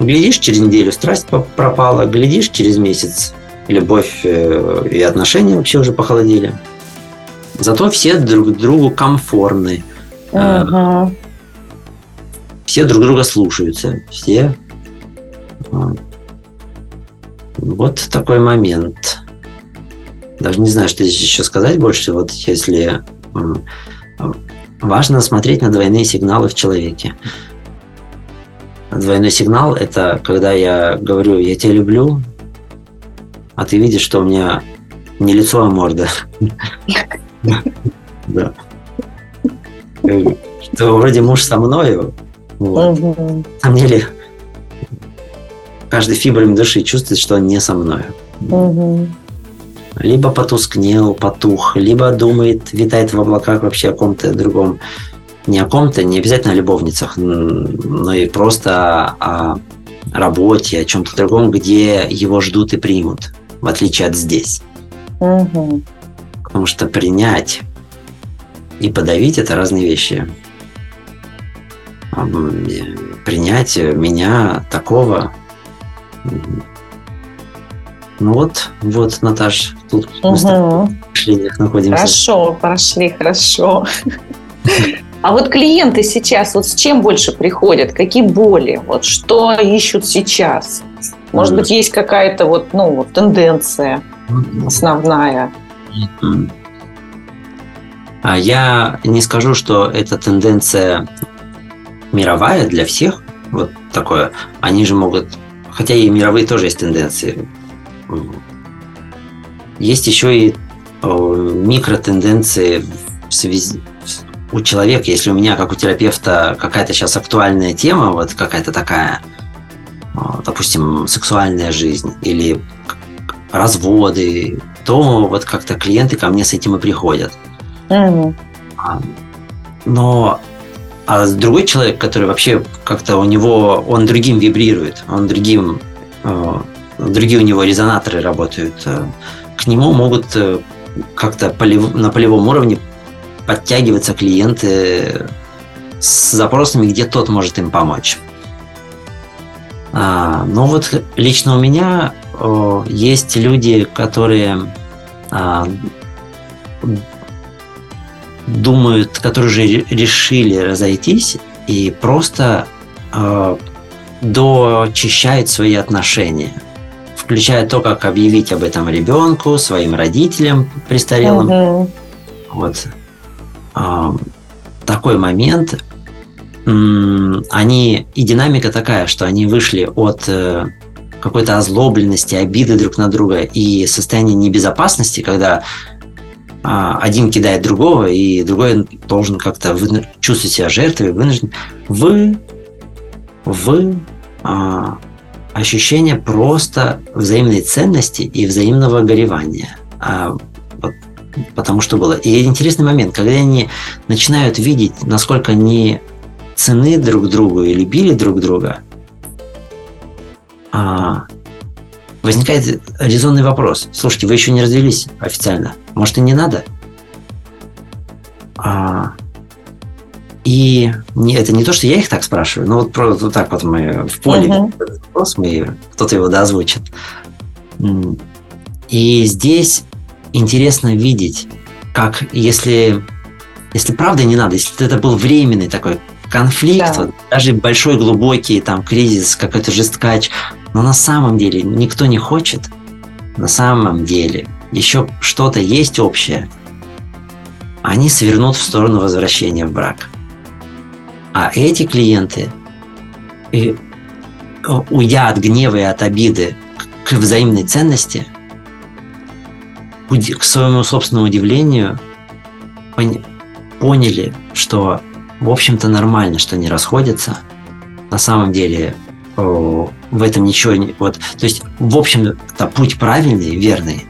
Глядишь, через неделю страсть пропала, глядишь, через месяц любовь э, и отношения вообще уже похолодели. Зато все друг другу комфортны. Ага. Все друг друга слушаются. Все. Вот такой момент. Даже не знаю, что здесь еще сказать больше. Вот если важно смотреть на двойные сигналы в человеке. Двойной сигнал – это когда я говорю «я тебя люблю», а ты видишь, что у меня не лицо, а морда. Да. Что вроде муж со мною. На самом деле, каждый фибрами души чувствует, что он не со мною. Либо потускнел, потух, либо думает, витает в облаках вообще о ком-то другом. Не о ком-то, не обязательно о любовницах, но и просто о работе, о чем-то другом, где его ждут и примут, в отличие от здесь. Угу. Потому что принять и подавить это разные вещи. Принять меня такого. Ну вот, вот, Наташ, тут угу. мы
находимся. Хорошо, прошли, хорошо. А вот клиенты сейчас вот с чем больше приходят? Какие боли? Вот что ищут сейчас? Может быть, есть какая-то вот, ну, вот тенденция основная?
А я не скажу, что эта тенденция мировая для всех. Вот такое. Они же могут... Хотя и мировые тоже есть тенденции. Есть еще и микротенденции в связи у человека, если у меня, как у терапевта, какая-то сейчас актуальная тема, вот какая-то такая, допустим, сексуальная жизнь или разводы, то вот как-то клиенты ко мне с этим и приходят. Mm. Но а другой человек, который вообще как-то у него, он другим вибрирует, он другим, э, другие у него резонаторы работают, к нему могут э, как-то на полевом уровне подтягиваться клиенты с запросами, где тот может им помочь. А, но вот лично у меня о, есть люди, которые а, думают, которые уже решили разойтись и просто э, дочищают свои отношения, включая то, как объявить об этом ребенку, своим родителям престарелым. Угу. Вот такой момент. Они и динамика такая, что они вышли от э, какой-то озлобленности, обиды друг на друга и состояния небезопасности, когда а, один кидает другого, и другой должен как-то чувствовать себя жертвой, вынужден. Вы, вы а, ощущение просто взаимной ценности и взаимного горевания. А, потому что было. И интересный момент, когда они начинают видеть, насколько они цены друг другу и любили друг друга, а, возникает резонный вопрос. Слушайте, вы еще не развелись официально. Может, и не надо? А, и не, это не то, что я их так спрашиваю, но вот, просто вот так вот мы в поле uh-huh. вопрос, мы, кто-то его дозвучит. И здесь интересно видеть, как если, если правда не надо, если это был временный такой конфликт, да. вот, даже большой глубокий там кризис, какой-то жесткач, но на самом деле никто не хочет, на самом деле еще что-то есть общее, они свернут в сторону возвращения в брак. А эти клиенты, уйдя от гнева и от обиды к взаимной ценности, к своему собственному удивлению, поняли, что, в общем-то, нормально, что они расходятся. На самом деле, в этом ничего не... Вот, то есть, в общем-то, путь правильный, верный.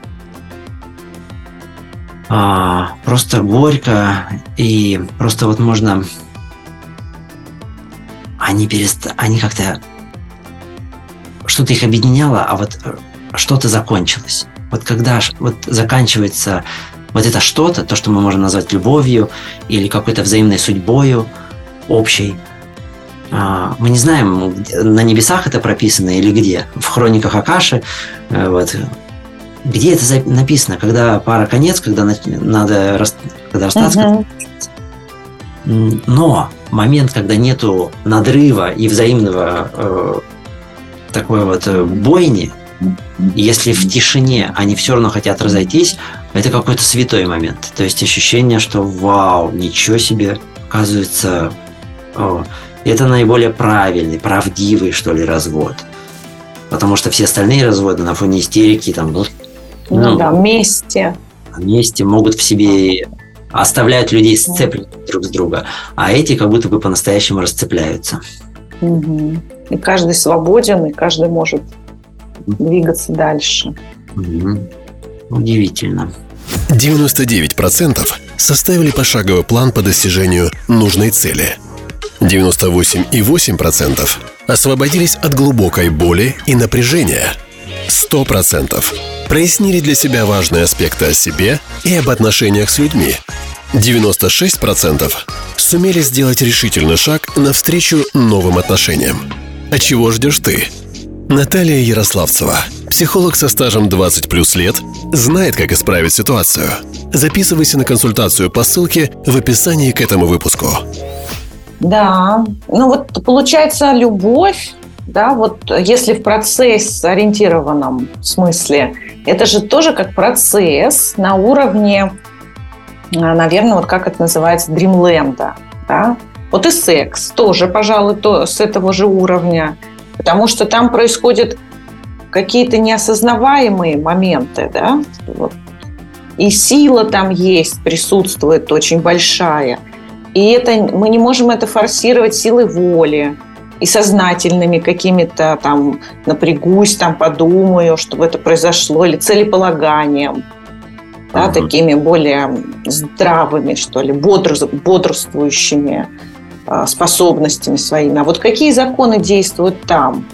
А, просто горько, и просто вот можно... Они перест... Они как-то... что-то их объединяло, а вот э, что-то закончилось. Вот когда вот заканчивается вот это что-то, то, что мы можем назвать любовью или какой-то взаимной судьбою общей, а, мы не знаем, на небесах это прописано или где. В хрониках Акаши, э, вот, где это написано, когда пара конец, когда надо когда расстаться. Угу. Но момент, когда нету надрыва и взаимного э, такой вот э, бойни, если в тишине они все равно хотят разойтись, это какой-то святой момент. То есть ощущение, что вау, ничего себе, оказывается, о, это наиболее правильный, правдивый, что ли, развод. Потому что все остальные разводы на фоне истерики, там, ну,
ну, ну да, вместе.
Вместе могут в себе оставляют людей сцепленными друг с друга, а эти как будто бы по-настоящему расцепляются.
Угу. И каждый свободен, и каждый может двигаться дальше.
Угу. Удивительно.
99% составили пошаговый план по достижению нужной цели. 98,8% освободились от глубокой боли и напряжения. 100% прояснили для себя важные аспекты о себе и об отношениях с людьми. 96% сумели сделать решительный шаг навстречу новым отношениям. А чего ждешь ты? Наталья Ярославцева, психолог со стажем 20 плюс лет, знает, как исправить ситуацию. Записывайся на консультацию по ссылке в описании к этому выпуску.
Да, ну вот получается любовь, да, вот если в процесс ориентированном смысле, это же тоже как процесс на уровне, а, наверное, вот как это называется, дримленда, да. Вот и секс тоже, пожалуй, то, с этого же уровня, потому что там происходят какие-то неосознаваемые моменты, да, вот. и сила там есть, присутствует очень большая. И это мы не можем это форсировать силой воли, и сознательными какими-то там напрягусь, там подумаю, чтобы это произошло, или целеполаганием, да, uh такими более здравыми, что ли, бодр, бодрствующими способностями своими. А вот какие законы действуют там?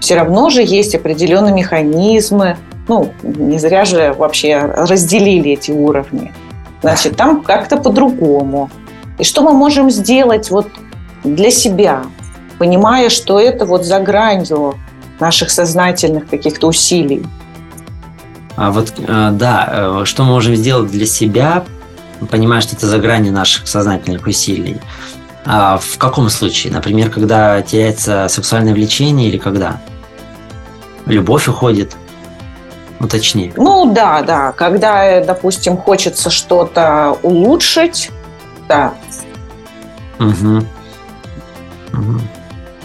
Все равно же есть определенные механизмы, ну, не зря же вообще разделили эти уровни. Значит, там как-то по-другому. И что мы можем сделать вот для себя, понимая, что это вот за гранью наших сознательных каких-то усилий.
А вот, э, да, э, что мы можем сделать для себя, понимая, что это за гранью наших сознательных усилий? А в каком случае? Например, когда теряется сексуальное влечение или когда? Любовь уходит? Уточни.
Ну да, да. Когда, допустим, хочется что-то улучшить, да.
Угу.
Угу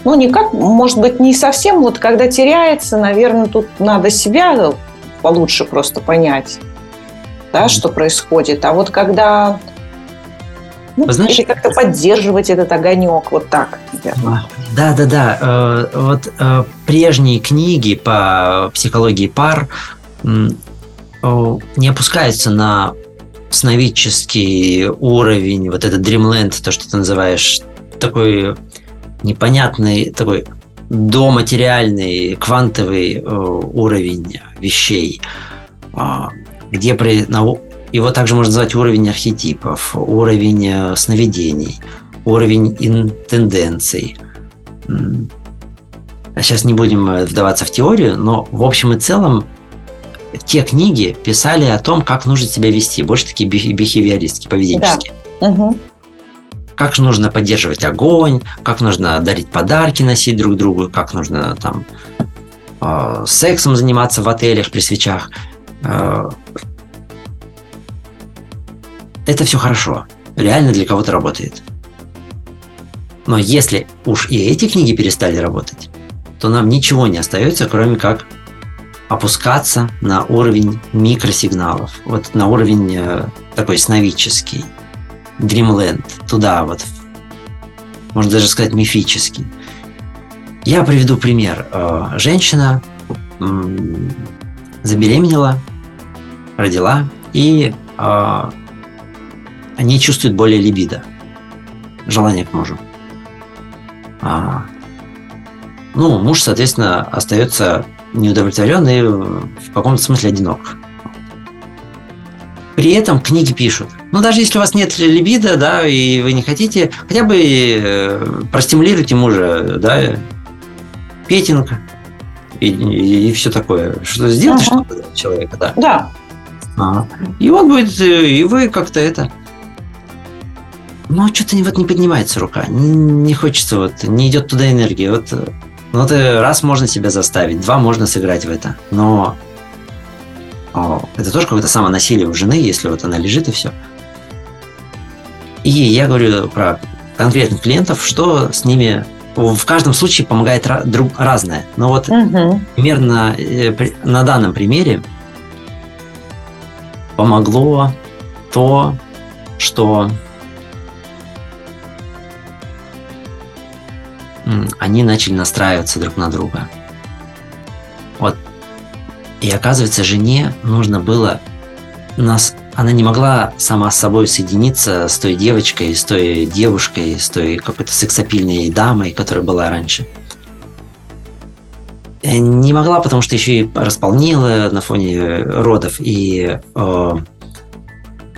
ну, никак, может быть, не совсем. Вот когда теряется, наверное, тут надо себя получше просто понять, да, mm-hmm. что происходит. А вот когда ну, знаете, или как-то поддерживать этот огонек, вот так.
Наверное. Да, да, да. Э, вот э, прежние книги по психологии пар не опускаются на сновидческий уровень, вот этот Dreamland, то, что ты называешь, такой непонятный такой доматериальный квантовый э, уровень вещей, э, где при, его также можно назвать уровень архетипов, уровень э, сновидений, уровень тенденций. А сейчас не будем э, вдаваться в теорию, но в общем и целом те книги писали о том, как нужно себя вести, больше такие бихевиористские, поведенческие. Да. Угу как нужно поддерживать огонь, как нужно дарить подарки, носить друг другу, как нужно там э, сексом заниматься в отелях при свечах. Э, это все хорошо. Реально для кого-то работает. Но если уж и эти книги перестали работать, то нам ничего не остается, кроме как опускаться на уровень микросигналов, вот на уровень э, такой сновидческий. Dreamland, туда вот, можно даже сказать мифический. Я приведу пример. Э, женщина забеременела, родила и э, не чувствует более либидо, желания к мужу. А, ну, муж, соответственно, остается неудовлетворен и в каком-то смысле одинок. При этом книги пишут. Ну, даже если у вас нет либидо, да, и вы не хотите, хотя бы э, простимулируйте мужа, да, петинг и, и, и все такое. Что сделать ага. что-то человека, да.
Да.
А, и он будет, э, и вы как-то это... Ну, что-то вот не поднимается рука, не, хочется, вот, не идет туда энергия. Вот ну, это раз можно себя заставить, два можно сыграть в это. Но о, это тоже какое-то самонасилие у жены, если вот она лежит и все. И я говорю про конкретных клиентов, что с ними в каждом случае помогает друг, разное. Но вот угу. примерно э, на данном примере помогло то, что они начали настраиваться друг на друга. Вот. И оказывается, жене нужно было нас она не могла сама с собой соединиться с той девочкой, с той девушкой, с той какой-то сексапильной дамой, которая была раньше. Э, не могла, потому что еще и располнила на фоне родов и э,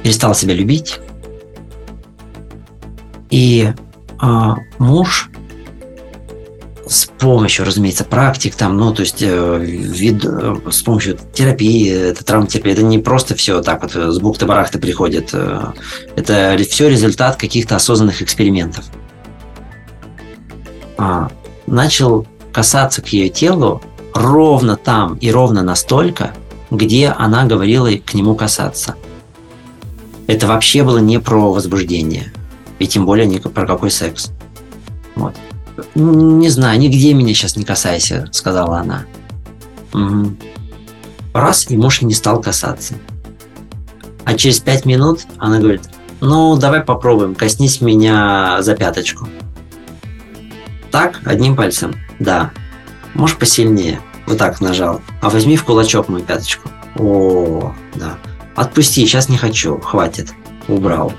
перестала себя любить. И э, муж с помощью, разумеется, практик, там, ну, то есть э, вид, э, с помощью терапии, это травматерапия, это не просто все так вот с бухты-барахты приходит. Э, это все результат каких-то осознанных экспериментов. А, начал касаться к ее телу ровно там и ровно настолько, где она говорила к нему касаться. Это вообще было не про возбуждение, и тем более не про какой секс. Вот. Не знаю, нигде меня сейчас не касайся, сказала она. Угу. Раз, и муж не стал касаться. А через пять минут она говорит, ну, давай попробуем, коснись меня за пяточку. Так, одним пальцем. Да. Можешь посильнее. Вот так нажал. А возьми в кулачок мою пяточку. О, да. Отпусти, сейчас не хочу. Хватит. Убрал.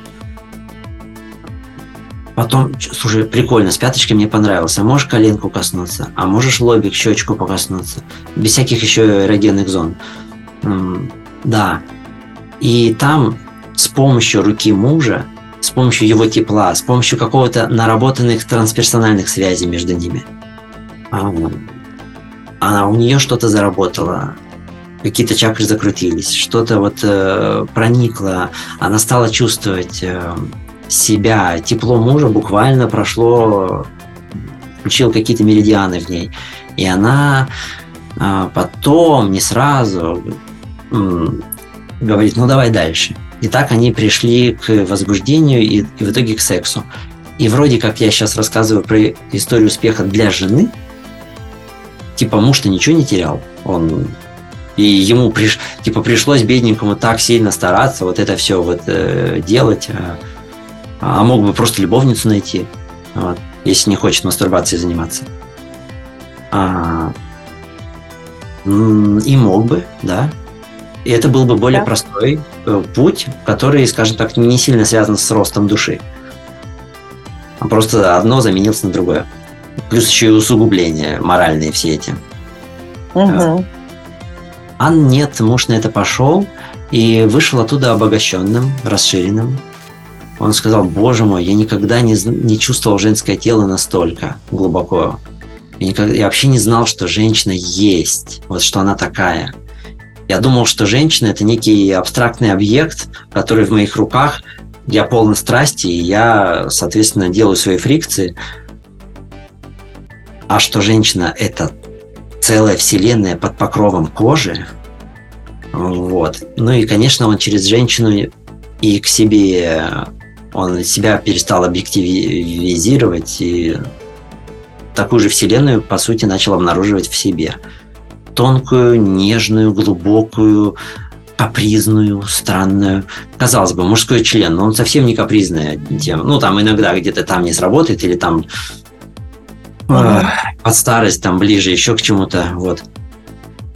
Потом, слушай, прикольно, с пяточкой мне понравился. А можешь коленку коснуться, а можешь лобик, щечку покоснуться. Без всяких еще эрогенных зон. Да. И там с помощью руки мужа, с помощью его тепла, с помощью какого-то наработанных трансперсональных связей между ними, она, у нее что-то заработало, какие-то чакры закрутились, что-то вот э, проникло, она стала чувствовать э, себя. Тепло мужа буквально прошло, включил какие-то меридианы в ней. И она а, потом, не сразу, говорит, ну давай дальше. И так они пришли к возбуждению и, и в итоге к сексу. И вроде как я сейчас рассказываю про историю успеха для жены, типа муж-то ничего не терял. Он и ему приш, типа пришлось бедненькому так сильно стараться вот это все вот э, делать. Э, а мог бы просто любовницу найти, вот, если не хочет мастурбацией заниматься. А, и мог бы, да. И это был бы более да. простой э, путь, который, скажем так, не сильно связан с ростом души. А просто одно заменилось на другое. Плюс еще и усугубления моральные все эти. Угу. А нет, муж на это пошел и вышел оттуда обогащенным, расширенным, он сказал, боже мой, я никогда не, не чувствовал женское тело настолько глубоко. Я, никогда, я вообще не знал, что женщина есть, вот что она такая. Я думал, что женщина это некий абстрактный объект, который в моих руках, я полон страсти, и я, соответственно, делаю свои фрикции. А что женщина это целая вселенная под покровом кожи, вот. Ну и, конечно, он через женщину и к себе он себя перестал объективизировать и такую же вселенную, по сути, начал обнаруживать в себе. Тонкую, нежную, глубокую, капризную, странную. Казалось бы, мужской член, но он совсем не капризная тема. Ну, там иногда где-то там не сработает, или там э, под старость, там ближе еще к чему-то. Вот.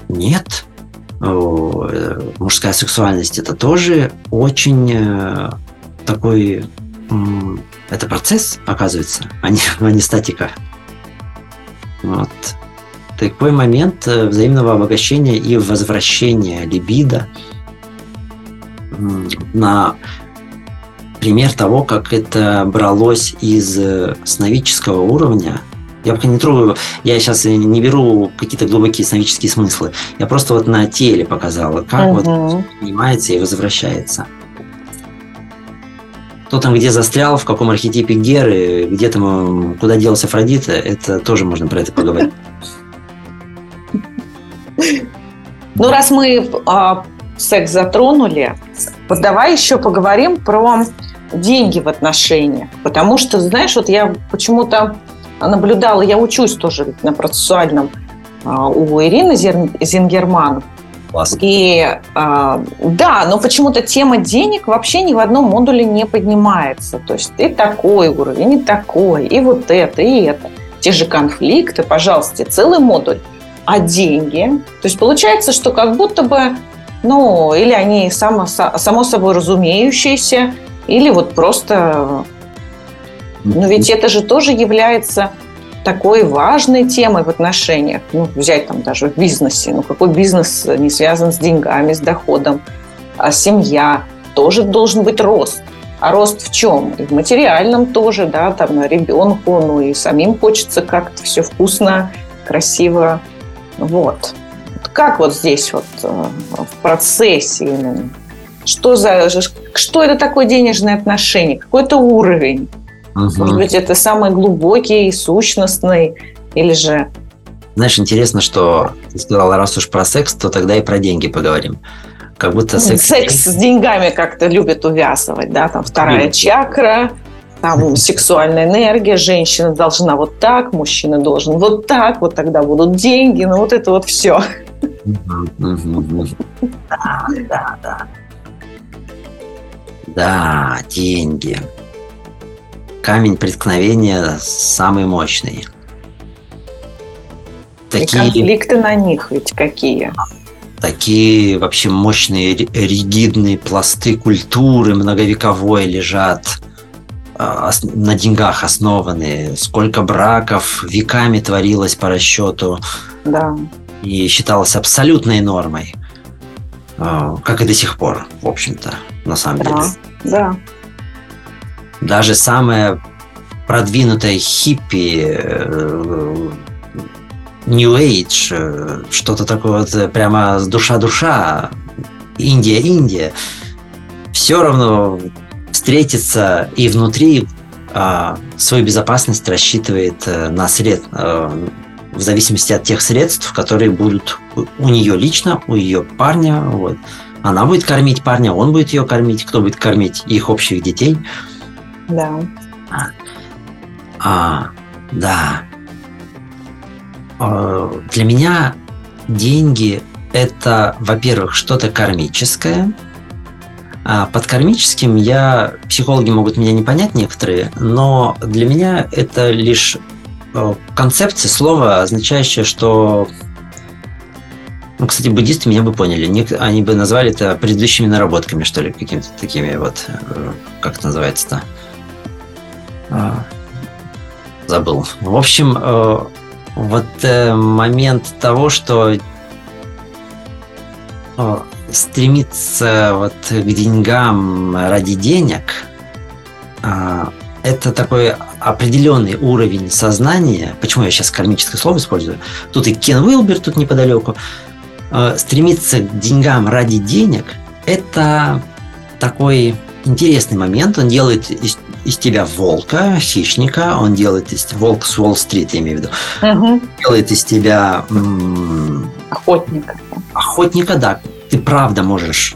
Нет. О, мужская сексуальность это тоже очень э, такой... Это процесс, оказывается, а не, а не статика. Вот. Такой момент э, взаимного обогащения и возвращения либидо на пример того, как это бралось из э, сновидческого уровня. Я пока не трогаю, я сейчас не беру какие-то глубокие сновидческие смыслы. Я просто вот на теле показала, как угу. вот поднимается и возвращается. Кто там где застрял, в каком архетипе Геры, где там, куда делась Афродита, это тоже можно про это поговорить.
Ну, раз мы а, секс затронули, давай еще поговорим про деньги в отношениях. Потому что, знаешь, вот я почему-то наблюдала, я учусь тоже на процессуальном а, у Ирины Зингерман.
Класс.
И а, да, но почему-то тема денег вообще ни в одном модуле не поднимается. То есть и такой уровень, и такой, и вот это, и это. Те же конфликты, пожалуйста, целый модуль. А деньги? То есть получается, что как будто бы, ну, или они само, само собой разумеющиеся, или вот просто... Ну, ведь это же тоже является такой важной темой в отношениях. Ну, взять там даже в бизнесе. Ну, какой бизнес не связан с деньгами, с доходом? А семья тоже должен быть рост. А рост в чем? И в материальном тоже, да, там на ребенку, ну и самим хочется как-то все вкусно, красиво. Вот. Как вот здесь вот э, в процессе именно? Что, за, что это такое денежное отношение? Какой-то уровень? Угу. Может быть, это самый глубокий, сущностный, или же...
Знаешь, интересно, что ты сказала, раз уж про секс, то тогда и про деньги поговорим. Как будто
секс... Секс с деньгами как-то любят увязывать, да, там вторая Любит. чакра, там сексуальная энергия, женщина должна вот так, мужчина должен вот так, вот тогда будут деньги, ну вот это вот все.
Да, да, да. Да, деньги. Камень преткновения самый мощный.
Такие... И конфликты на них ведь какие?
Такие вообще мощные ригидные пласты культуры многовековой лежат а, на деньгах основаны, сколько браков веками творилось по расчету.
Да.
И считалось абсолютной нормой. А, как и до сих пор, в общем-то, на самом да. деле.
Да.
Даже самая продвинутая хиппи, э, New Age, э, что-то такое вот прямо с душа-душа, Индия-Индия, все равно встретиться и внутри а, свою безопасность рассчитывает э, на сред, а, в зависимости от тех средств, которые будут у нее лично, у ее парня. Вот. Она будет кормить парня, он будет ее кормить, кто будет кормить их общих детей.
Да.
А, а да. А, для меня деньги это, во-первых, что-то кармическое – а под кармическим я, психологи могут меня не понять некоторые, но для меня это лишь э, концепция слова, означающая, что ну, кстати, буддисты меня бы поняли. Они бы назвали это предыдущими наработками, что ли, какими-то такими вот, э, как это называется-то? А, забыл. В общем, э, вот момент того, что стремиться вот к деньгам ради денег, а, это такой определенный уровень сознания. Почему я сейчас кармическое слово использую? Тут и Кен Уилбер тут неподалеку. Стремиться к деньгам ради денег – это такой интересный момент. Он делает из, из тебя волка, хищника, он делает из волк с Уолл-стрит, я имею в виду. Угу. Делает из тебя м-
охотника.
Охотника, да, ты правда можешь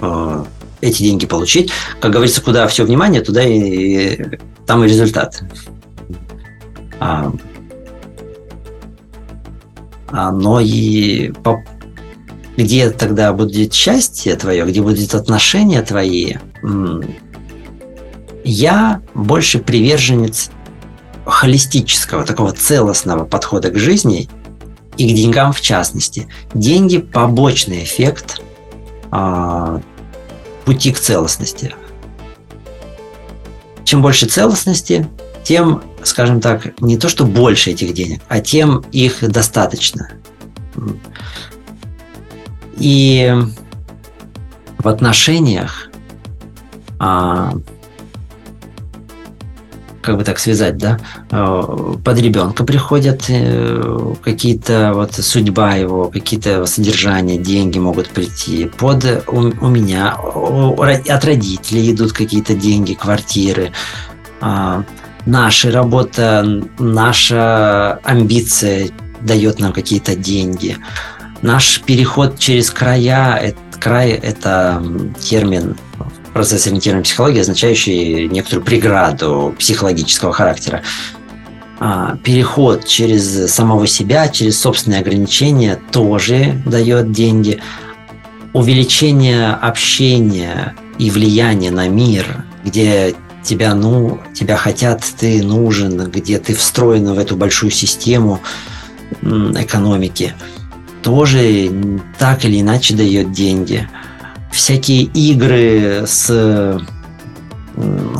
э, эти деньги получить. Как говорится, куда все внимание, туда и, и там и результат. А, а, но и по, где тогда будет счастье твое, где будут отношения твои, я больше приверженец холистического, такого целостного подхода к жизни и к деньгам в частности. Деньги – побочный эффект а, пути к целостности. Чем больше целостности, тем, скажем так, не то, что больше этих денег, а тем их достаточно. И в отношениях а, как бы так связать, да, э, под ребенка приходят э, какие-то вот судьба его, какие-то содержания, деньги могут прийти. Под у, у меня от родителей идут какие-то деньги, квартиры. А, наша работа, наша амбиция дает нам какие-то деньги. Наш переход через края, это, край – это термин процесс-ориентированной психологии, означающий некоторую преграду психологического характера. А, переход через самого себя, через собственные ограничения тоже дает деньги. Увеличение общения и влияния на мир, где тебя, ну, тебя хотят, ты нужен, где ты встроен в эту большую систему экономики, тоже так или иначе дает деньги – всякие игры с,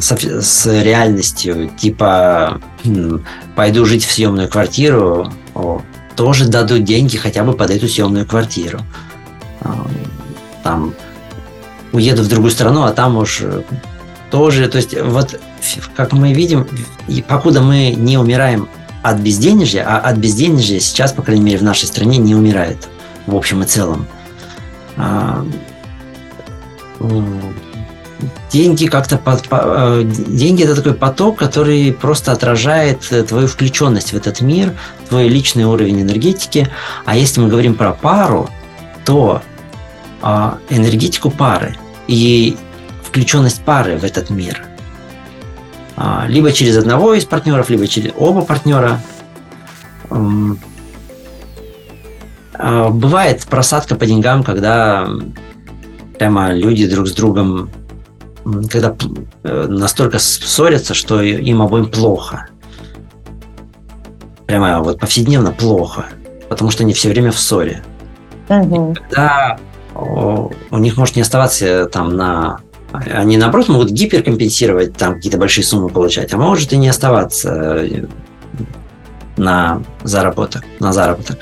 с, с реальностью, типа пойду жить в съемную квартиру, тоже дадут деньги хотя бы под эту съемную квартиру. А, там уеду в другую страну, а там уж тоже, то есть вот как мы видим, покуда мы не умираем от безденежья, а от безденежья сейчас, по крайней мере, в нашей стране не умирает в общем и целом. Деньги как-то под, по, э, деньги это такой поток, который просто отражает э, твою включенность в этот мир, твой личный уровень энергетики. А если мы говорим про пару, то а, энергетику пары и включенность пары в этот мир. А, либо через одного из партнеров, либо через оба партнера. А, бывает просадка по деньгам, когда прямо люди друг с другом, когда э, настолько ссорятся, что им обоим плохо. Прямо вот повседневно плохо, потому что они все время в ссоре. Угу. Когда у них может не оставаться там на они, наоборот, могут гиперкомпенсировать, там какие-то большие суммы получать, а может и не оставаться э, на заработок, на заработок.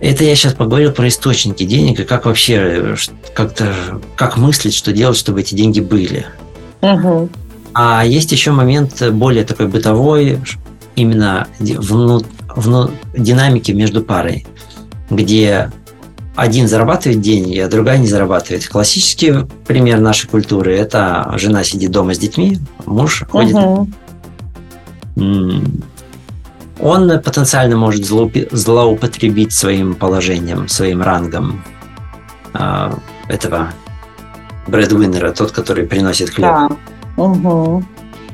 Это я сейчас поговорил про источники денег и как вообще как-то как мыслить, что делать, чтобы эти деньги были. Угу. А есть еще момент более такой бытовой, именно вну, вну, динамики между парой, где один зарабатывает деньги, а другая не зарабатывает. Классический пример нашей культуры – это жена сидит дома с детьми, муж ходит угу он потенциально может злоупотребить своим положением, своим рангом э, этого брэдвиннера, тот, который приносит хлеб. Да. Угу.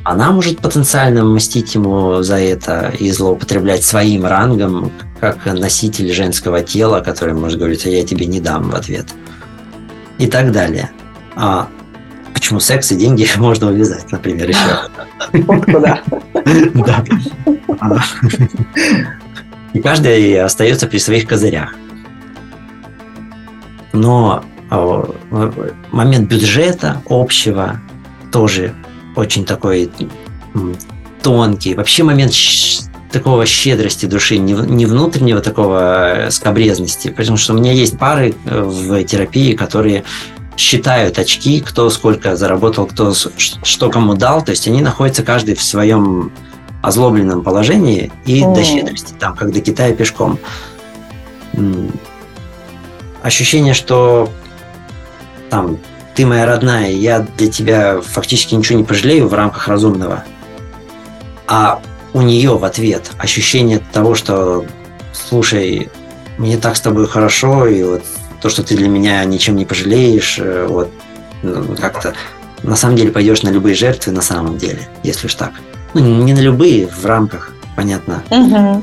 Она может потенциально мстить ему за это и злоупотреблять своим рангом, как носитель женского тела, который может говорить, а я тебе не дам в ответ. И так далее. А почему секс и деньги можно увязать, например, еще? Да. И каждый остается при своих козырях. Но а, момент бюджета общего тоже очень такой тонкий. Вообще момент такого щедрости души, не внутреннего такого скобрезности. Потому что у меня есть пары э, в терапии, которые считают очки, кто сколько заработал, кто что кому дал. То есть они находятся каждый в своем озлобленном положении и mm. до щедрости, там, как до Китая пешком. Ощущение, что там ты моя родная, я для тебя фактически ничего не пожалею в рамках разумного. А у нее в ответ ощущение того, что слушай, мне так с тобой хорошо, и вот то, что ты для меня ничем не пожалеешь, э, вот ну, как-то на самом деле пойдешь на любые жертвы на самом деле, если уж так. Ну, не на любые, в рамках, понятно. Угу.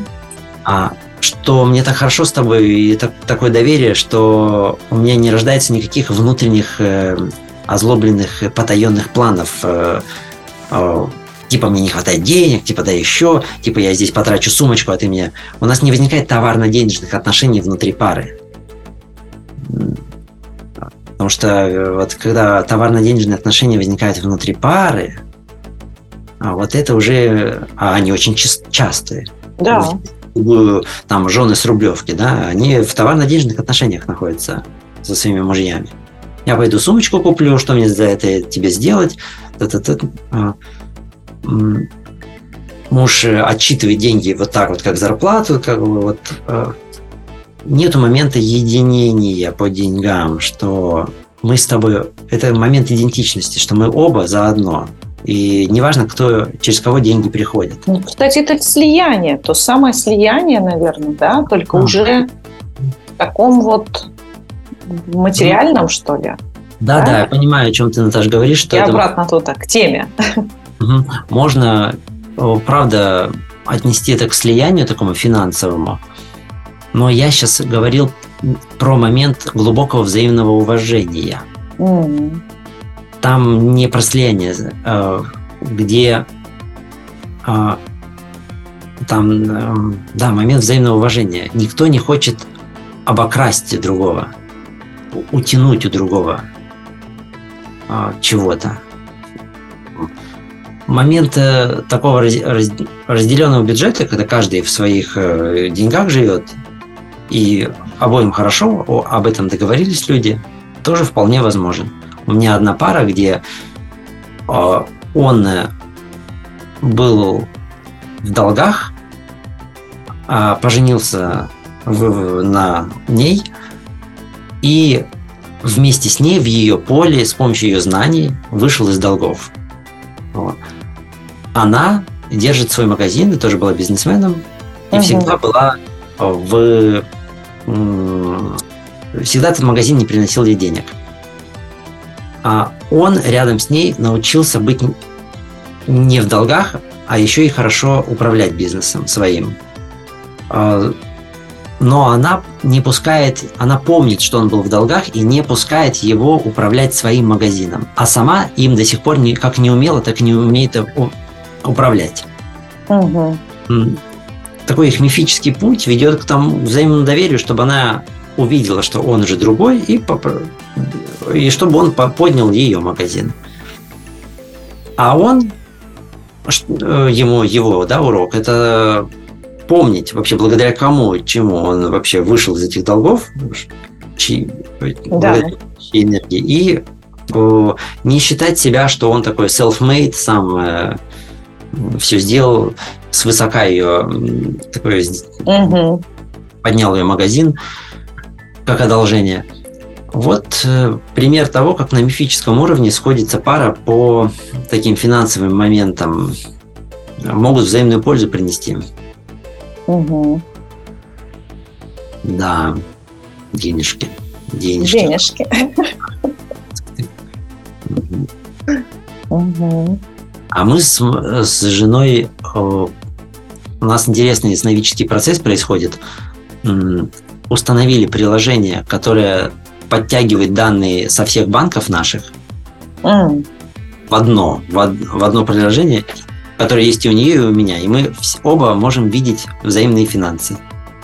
А что мне так хорошо с тобой и так, такое доверие, что у меня не рождается никаких внутренних э, озлобленных, потаенных планов. Э, э, типа мне не хватает денег, типа да еще, типа я здесь потрачу сумочку, а ты мне... У нас не возникает товарно-денежных отношений внутри пары. Потому что э, вот когда товарно-денежные отношения возникают внутри пары, А вот это уже, а они очень частые.
Да.
Там жены с Рублевки, да, они в товарно-денежных отношениях находятся со своими мужьями. Я пойду сумочку куплю, что мне за это тебе сделать? А, муж отчитывает деньги вот так вот, как зарплату, как бы вот а, нету момента единения по деньгам, что мы с тобой, это момент идентичности, что мы оба заодно. И неважно, кто, через кого деньги приходят.
Ну, кстати, это слияние, то самое слияние, наверное, да, только а. уже в таком вот материальном, что ли.
Да, да, да, я понимаю, о чем ты, Наташа, говоришь. Что
И это... обратно туда, к теме.
Можно, правда, отнести это к слиянию такому финансовому, но я сейчас говорил про момент глубокого взаимного уважения. Mm. Там не про слияние, а, где а, там, да, момент взаимного уважения. Никто не хочет обокрасть другого, утянуть у другого а, чего-то. Момент э, такого разделенного бюджета, когда каждый в своих э, деньгах живет, и обоим хорошо, об этом договорились люди, тоже вполне возможен. У меня одна пара, где а, он э, был в долгах, а поженился на ней и вместе с ней в ее поле с помощью ее знаний вышел из долгов. Вот. Она держит свой магазин и тоже была бизнесменом и угу. всегда была в всегда этот магазин не приносил ей денег. А он рядом с ней научился быть не в долгах, а еще и хорошо управлять бизнесом своим. А, но она не пускает, она помнит, что он был в долгах и не пускает его управлять своим магазином. А сама им до сих пор как не умела, так и не умеет управлять. Угу такой их мифический путь ведет к тому взаимному доверию, чтобы она увидела, что он же другой, и. И чтобы он поднял ее магазин. А он, э, ему его да, урок, это помнить вообще благодаря кому, чему он вообще вышел из этих долгов, чьи, да. чьи энергии, и э, не считать себя, что он такой self-made, сам э, все сделал, свысока ее такой, угу. поднял ее магазин как одолжение. Вот э, пример того, как на мифическом уровне сходится пара по таким финансовым моментам. Могут взаимную пользу принести.
Угу.
Да, денежки. Денежки.
Денежки.
Угу. А мы с, с женой, у нас интересный сновидческий процесс происходит. Установили приложение, которое подтягивает данные со всех банков наших mm. в одно, в, в одно приложение, которое есть и у нее, и у меня. И мы оба можем видеть взаимные финансы.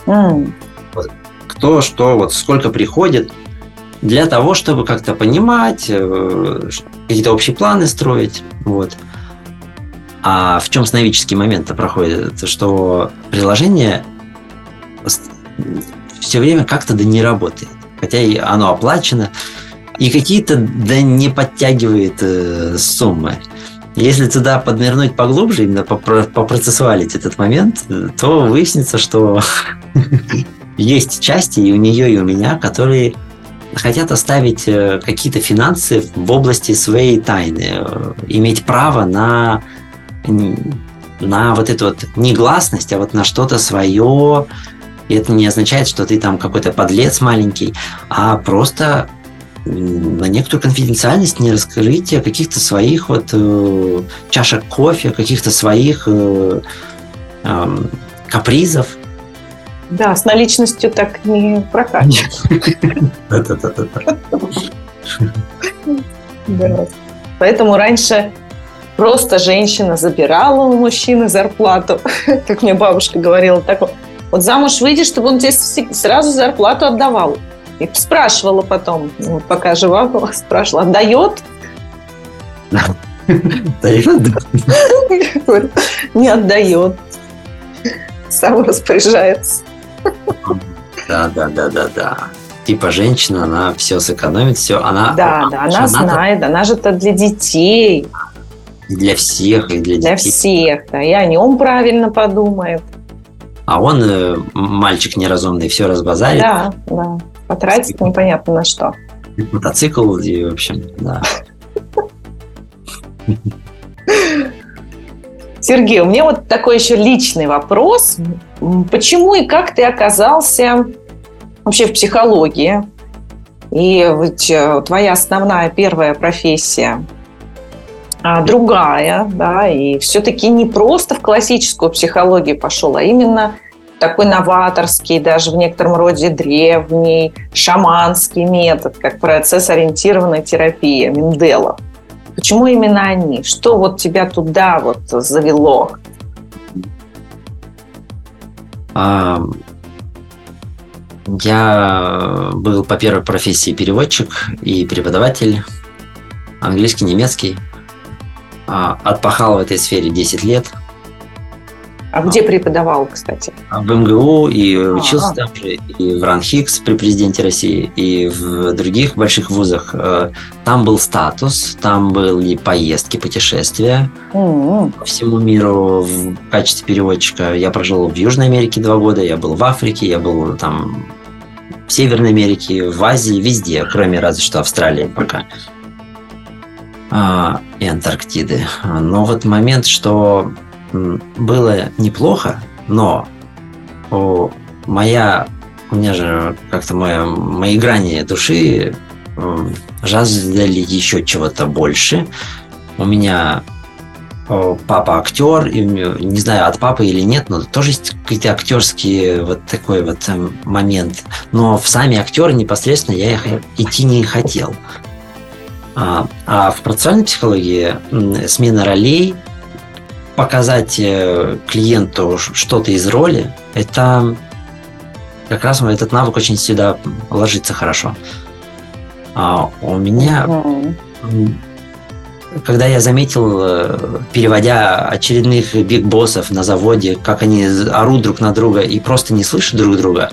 Mm. Кто что, вот сколько приходит, для того, чтобы как-то понимать, э, какие-то общие планы строить. Вот. А в чем сновидческий момент проходит? Это что приложение все время как-то да не работает. Хотя и оно оплачено, и какие-то да не подтягивает э, суммы. Если туда поднырнуть поглубже, именно попроцессуалить этот момент, то выяснится, что есть части и у нее, и у меня, которые хотят оставить э, какие-то финансы в области своей тайны, э, иметь право на на вот эту вот негласность, а вот на что-то свое. И это не означает, что ты там какой-то подлец маленький, а просто на некоторую конфиденциальность, не раскрытие каких-то своих вот э, чашек кофе, каких-то своих э, э, капризов.
Да, с наличностью так не прокатит. Поэтому раньше просто женщина забирала у мужчины зарплату, как мне бабушка говорила, так вот замуж выйди, чтобы он тебе сразу зарплату отдавал. И спрашивала потом, ну, пока жива была, спрашивала, отдает? Не отдает. Сам распоряжается.
Да, да, да, да, да. Типа женщина, она все сэкономит, все, она...
Да, да, она знает, она же это для детей.
Для всех, и для,
для детей. Для всех, да, и о нем правильно подумает.
А он, э, мальчик неразумный, все разбазарит.
Да, да. Потратит непонятно на что.
Мотоцикл, и, в общем, да.
Сергей, у меня вот такой еще личный вопрос. Почему и как ты оказался вообще в психологии? И ведь э, твоя основная первая профессия другая, да, и все-таки не просто в классическую психологию пошел, а именно такой новаторский, даже в некотором роде древний, шаманский метод, как процесс-ориентированная терапия Менделов. Почему именно они? Что вот тебя туда вот завело?
А, я был по первой профессии переводчик и преподаватель английский, немецкий. А, отпахал в этой сфере 10 лет –
а где преподавал, кстати?
В МГУ и учился там же, и в РАНХИКС при президенте России, и в других больших вузах. Э, там был статус, там были поездки, путешествия mm-hmm. по всему миру в качестве переводчика. Я прожил в Южной Америке два года, я был в Африке, я был там в Северной Америке, в Азии, везде, кроме разве что Австралии пока а, и Антарктиды. Но вот момент, что было неплохо, но о, моя, у меня же как-то моя, мои грани души жаждали еще чего-то больше. У меня папа актер, и не знаю, от папы или нет, но тоже есть какие-то актерские вот такой вот эм, момент. Но в сами актеры непосредственно я их идти не хотел. А, а в процессуальной психологии смена ролей показать э, клиенту что-то из роли, это как раз этот навык очень сюда ложится хорошо. А у меня, когда я заметил, э, переводя очередных биг-боссов на заводе, как они орут друг на друга и просто не слышат друг друга,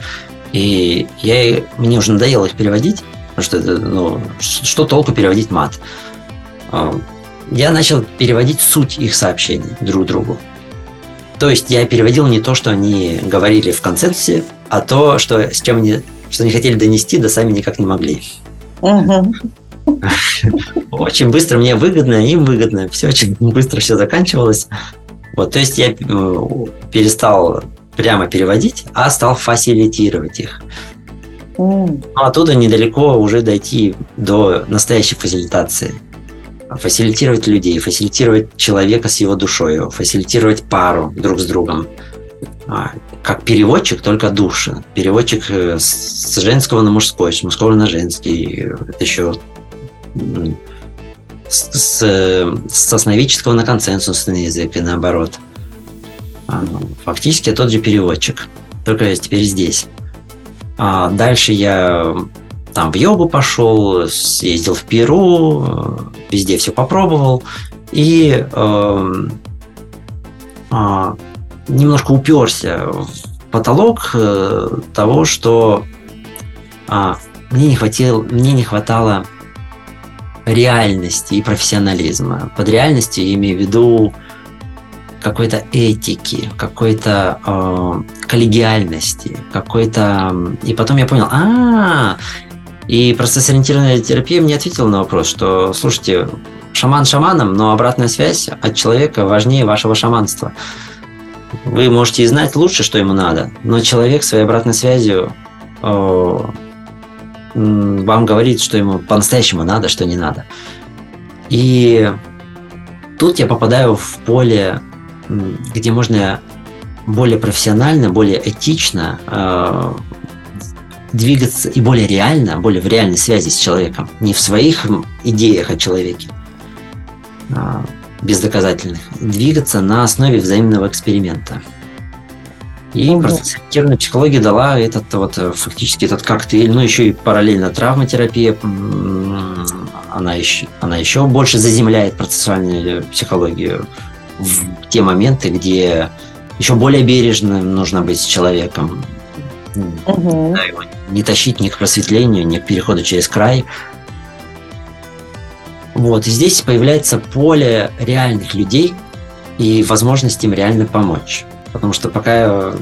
и я, мне уже надоело их переводить, потому что это, ну, что толку переводить мат? А, я начал переводить суть их сообщений друг другу. То есть я переводил не то, что они говорили в концепции, а то, что, с чем они, что они хотели донести, да сами никак не могли. Очень быстро мне выгодно, им выгодно. Все очень быстро все заканчивалось. Вот, то есть я э, перестал прямо переводить, а стал фасилитировать их. Но оттуда недалеко уже дойти до настоящей фасилитации фасилитировать людей, фасилитировать человека с его душой, фасилитировать пару друг с другом. А, как переводчик, только души. Переводчик э, с женского на мужской, с мужского на женский. Это еще с, с основического на консенсусный язык и наоборот. А, фактически тот же переводчик, только теперь здесь. А дальше я там в йогу пошел, съездил в Перу, везде все попробовал. И э, э, немножко уперся в потолок э, того, что э, мне, не хватило, мне не хватало реальности и профессионализма. Под реальностью я имею в виду какой-то этики, какой-то э, коллегиальности, какой-то... И потом я понял, а, и процесс-ориентированная терапия мне ответила на вопрос, что, слушайте, шаман шаманом, но обратная связь от человека важнее вашего шаманства. Вы можете и знать лучше, что ему надо, но человек своей обратной связью э, вам говорит, что ему по-настоящему надо, что не надо. И тут я попадаю в поле, где можно более профессионально, более этично э, двигаться и более реально, более в реальной связи с человеком, не в своих идеях о человеке, а, бездоказательных, двигаться на основе взаимного эксперимента. И угу. процессориентированная психология дала этот вот э, фактически этот коктейль, ну еще и параллельно травматерапия, она еще, она еще больше заземляет процессуальную психологию в те моменты, где еще более бережным нужно быть с человеком. Угу. Да, его не тащить ни к просветлению, ни к переходу через край. Вот, и здесь появляется поле реальных людей и возможность им реально помочь. Потому что пока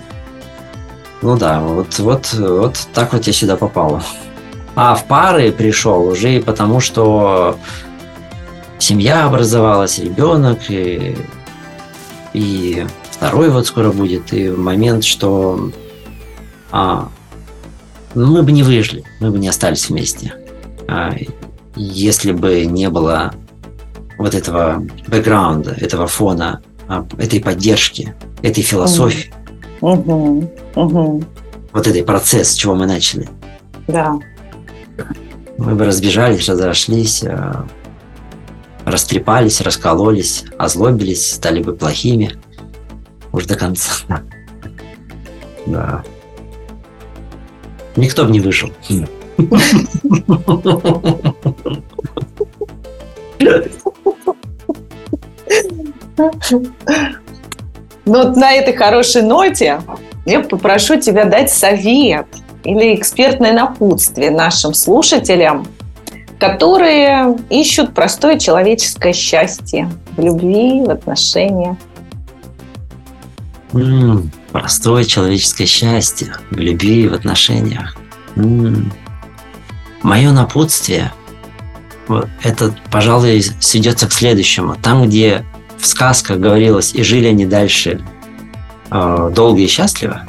ну да, вот, вот, вот так вот я сюда попал. А в пары пришел уже потому, что семья образовалась, ребенок, и, и второй вот скоро будет, и момент, что а, мы бы не выжили, мы бы не остались вместе. А, если бы не было вот этого бэкграунда, этого фона, а, этой поддержки, этой философии. Угу. Угу. Вот этот процесс, с чего мы начали.
Да.
Мы бы разбежались, разошлись, э, растрепались, раскололись, озлобились, стали бы плохими. Уж до конца. Да. Никто бы не выжил.
Ну вот на этой хорошей ноте я попрошу тебя дать совет или экспертное напутствие нашим слушателям, которые ищут простое человеческое счастье в любви, в отношениях.
Mm, простое человеческое счастье в любви, в отношениях. Mm. Мое напутствие это, пожалуй, сведется к следующему. Там, где в сказках говорилось «и жили они дальше э, долго и счастливо»,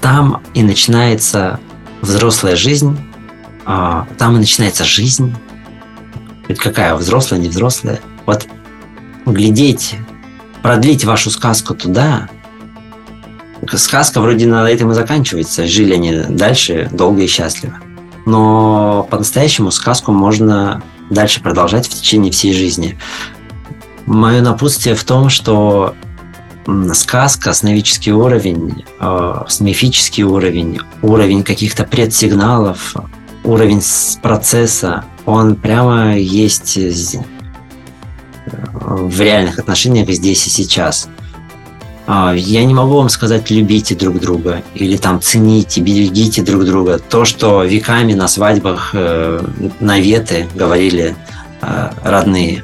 там и начинается взрослая жизнь, э, там и начинается жизнь. Ведь какая взрослая, не взрослая. Вот глядеть, продлить вашу сказку туда, сказка вроде на этом и заканчивается. Жили они дальше долго и счастливо. Но по-настоящему сказку можно дальше продолжать в течение всей жизни. Мое напутствие в том, что сказка, сновидческий уровень, э, мифический уровень, уровень каких-то предсигналов, уровень процесса, он прямо есть в реальных отношениях здесь и сейчас. А, я не могу вам сказать, любите друг друга или там цените, берегите друг друга. То, что веками на свадьбах э, наветы говорили э, родные.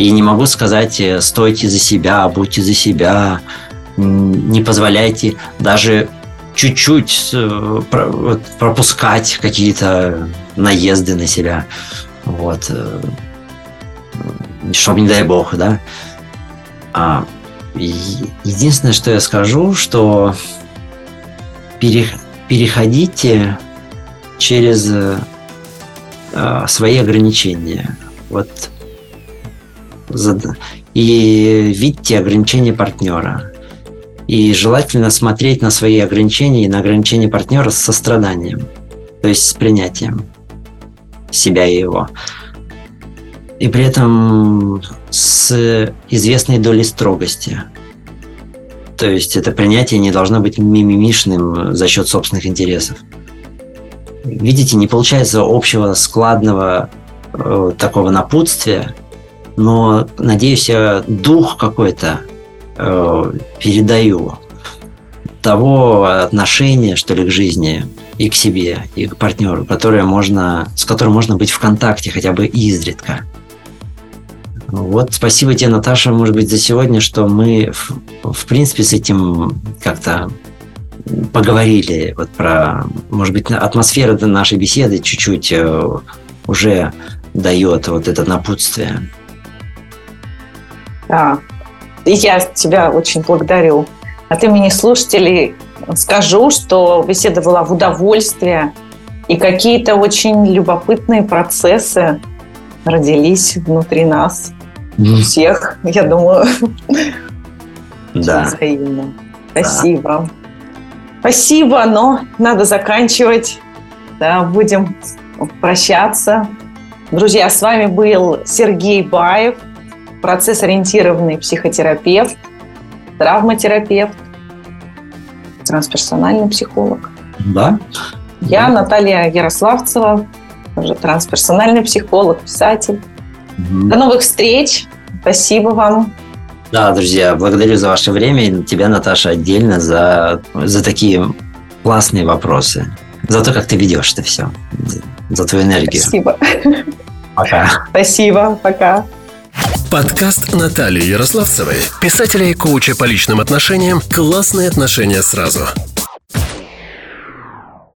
И не могу сказать, э, стойте за себя, будьте за себя, не позволяйте даже чуть-чуть пропускать какие-то наезды на себя. Вот. Чтобы, не дай бог, да. А, единственное, что я скажу, что переходите через а, свои ограничения. Вот и видите ограничения партнера. И желательно смотреть на свои ограничения и на ограничения партнера с состраданием, то есть с принятием себя и его и при этом с известной долей строгости. То есть это принятие не должно быть мимимишным за счет собственных интересов. Видите, не получается общего складного э, такого напутствия, но, надеюсь, я дух какой-то э, передаю того отношения, что ли, к жизни и к себе, и к партнеру, которое можно, с которым можно быть в контакте хотя бы изредка. Вот, спасибо тебе, Наташа, может быть, за сегодня, что мы, в, в принципе, с этим как-то поговорили вот про, может быть, атмосфера нашей беседы чуть-чуть э, уже дает вот это напутствие.
Да, и я тебя очень благодарю. От имени слушателей скажу, что беседа была в удовольствие, и какие-то очень любопытные процессы родились внутри нас у всех, я думаю.
Да.
Взаимно. Спасибо. Да. Спасибо, но надо заканчивать. Да, будем прощаться. Друзья, с вами был Сергей Баев, процесс-ориентированный психотерапевт, травматерапевт, трансперсональный психолог.
Да.
Я Наталья Ярославцева, уже трансперсональный психолог, писатель. До новых встреч. Спасибо вам.
Да, друзья, благодарю за ваше время и тебя, Наташа, отдельно за, за такие классные вопросы. За то, как ты ведешь это все. За твою энергию.
Спасибо.
Пока.
Спасибо. Пока.
Подкаст Натальи Ярославцевой, писателя и коуча по личным отношениям «Классные отношения сразу».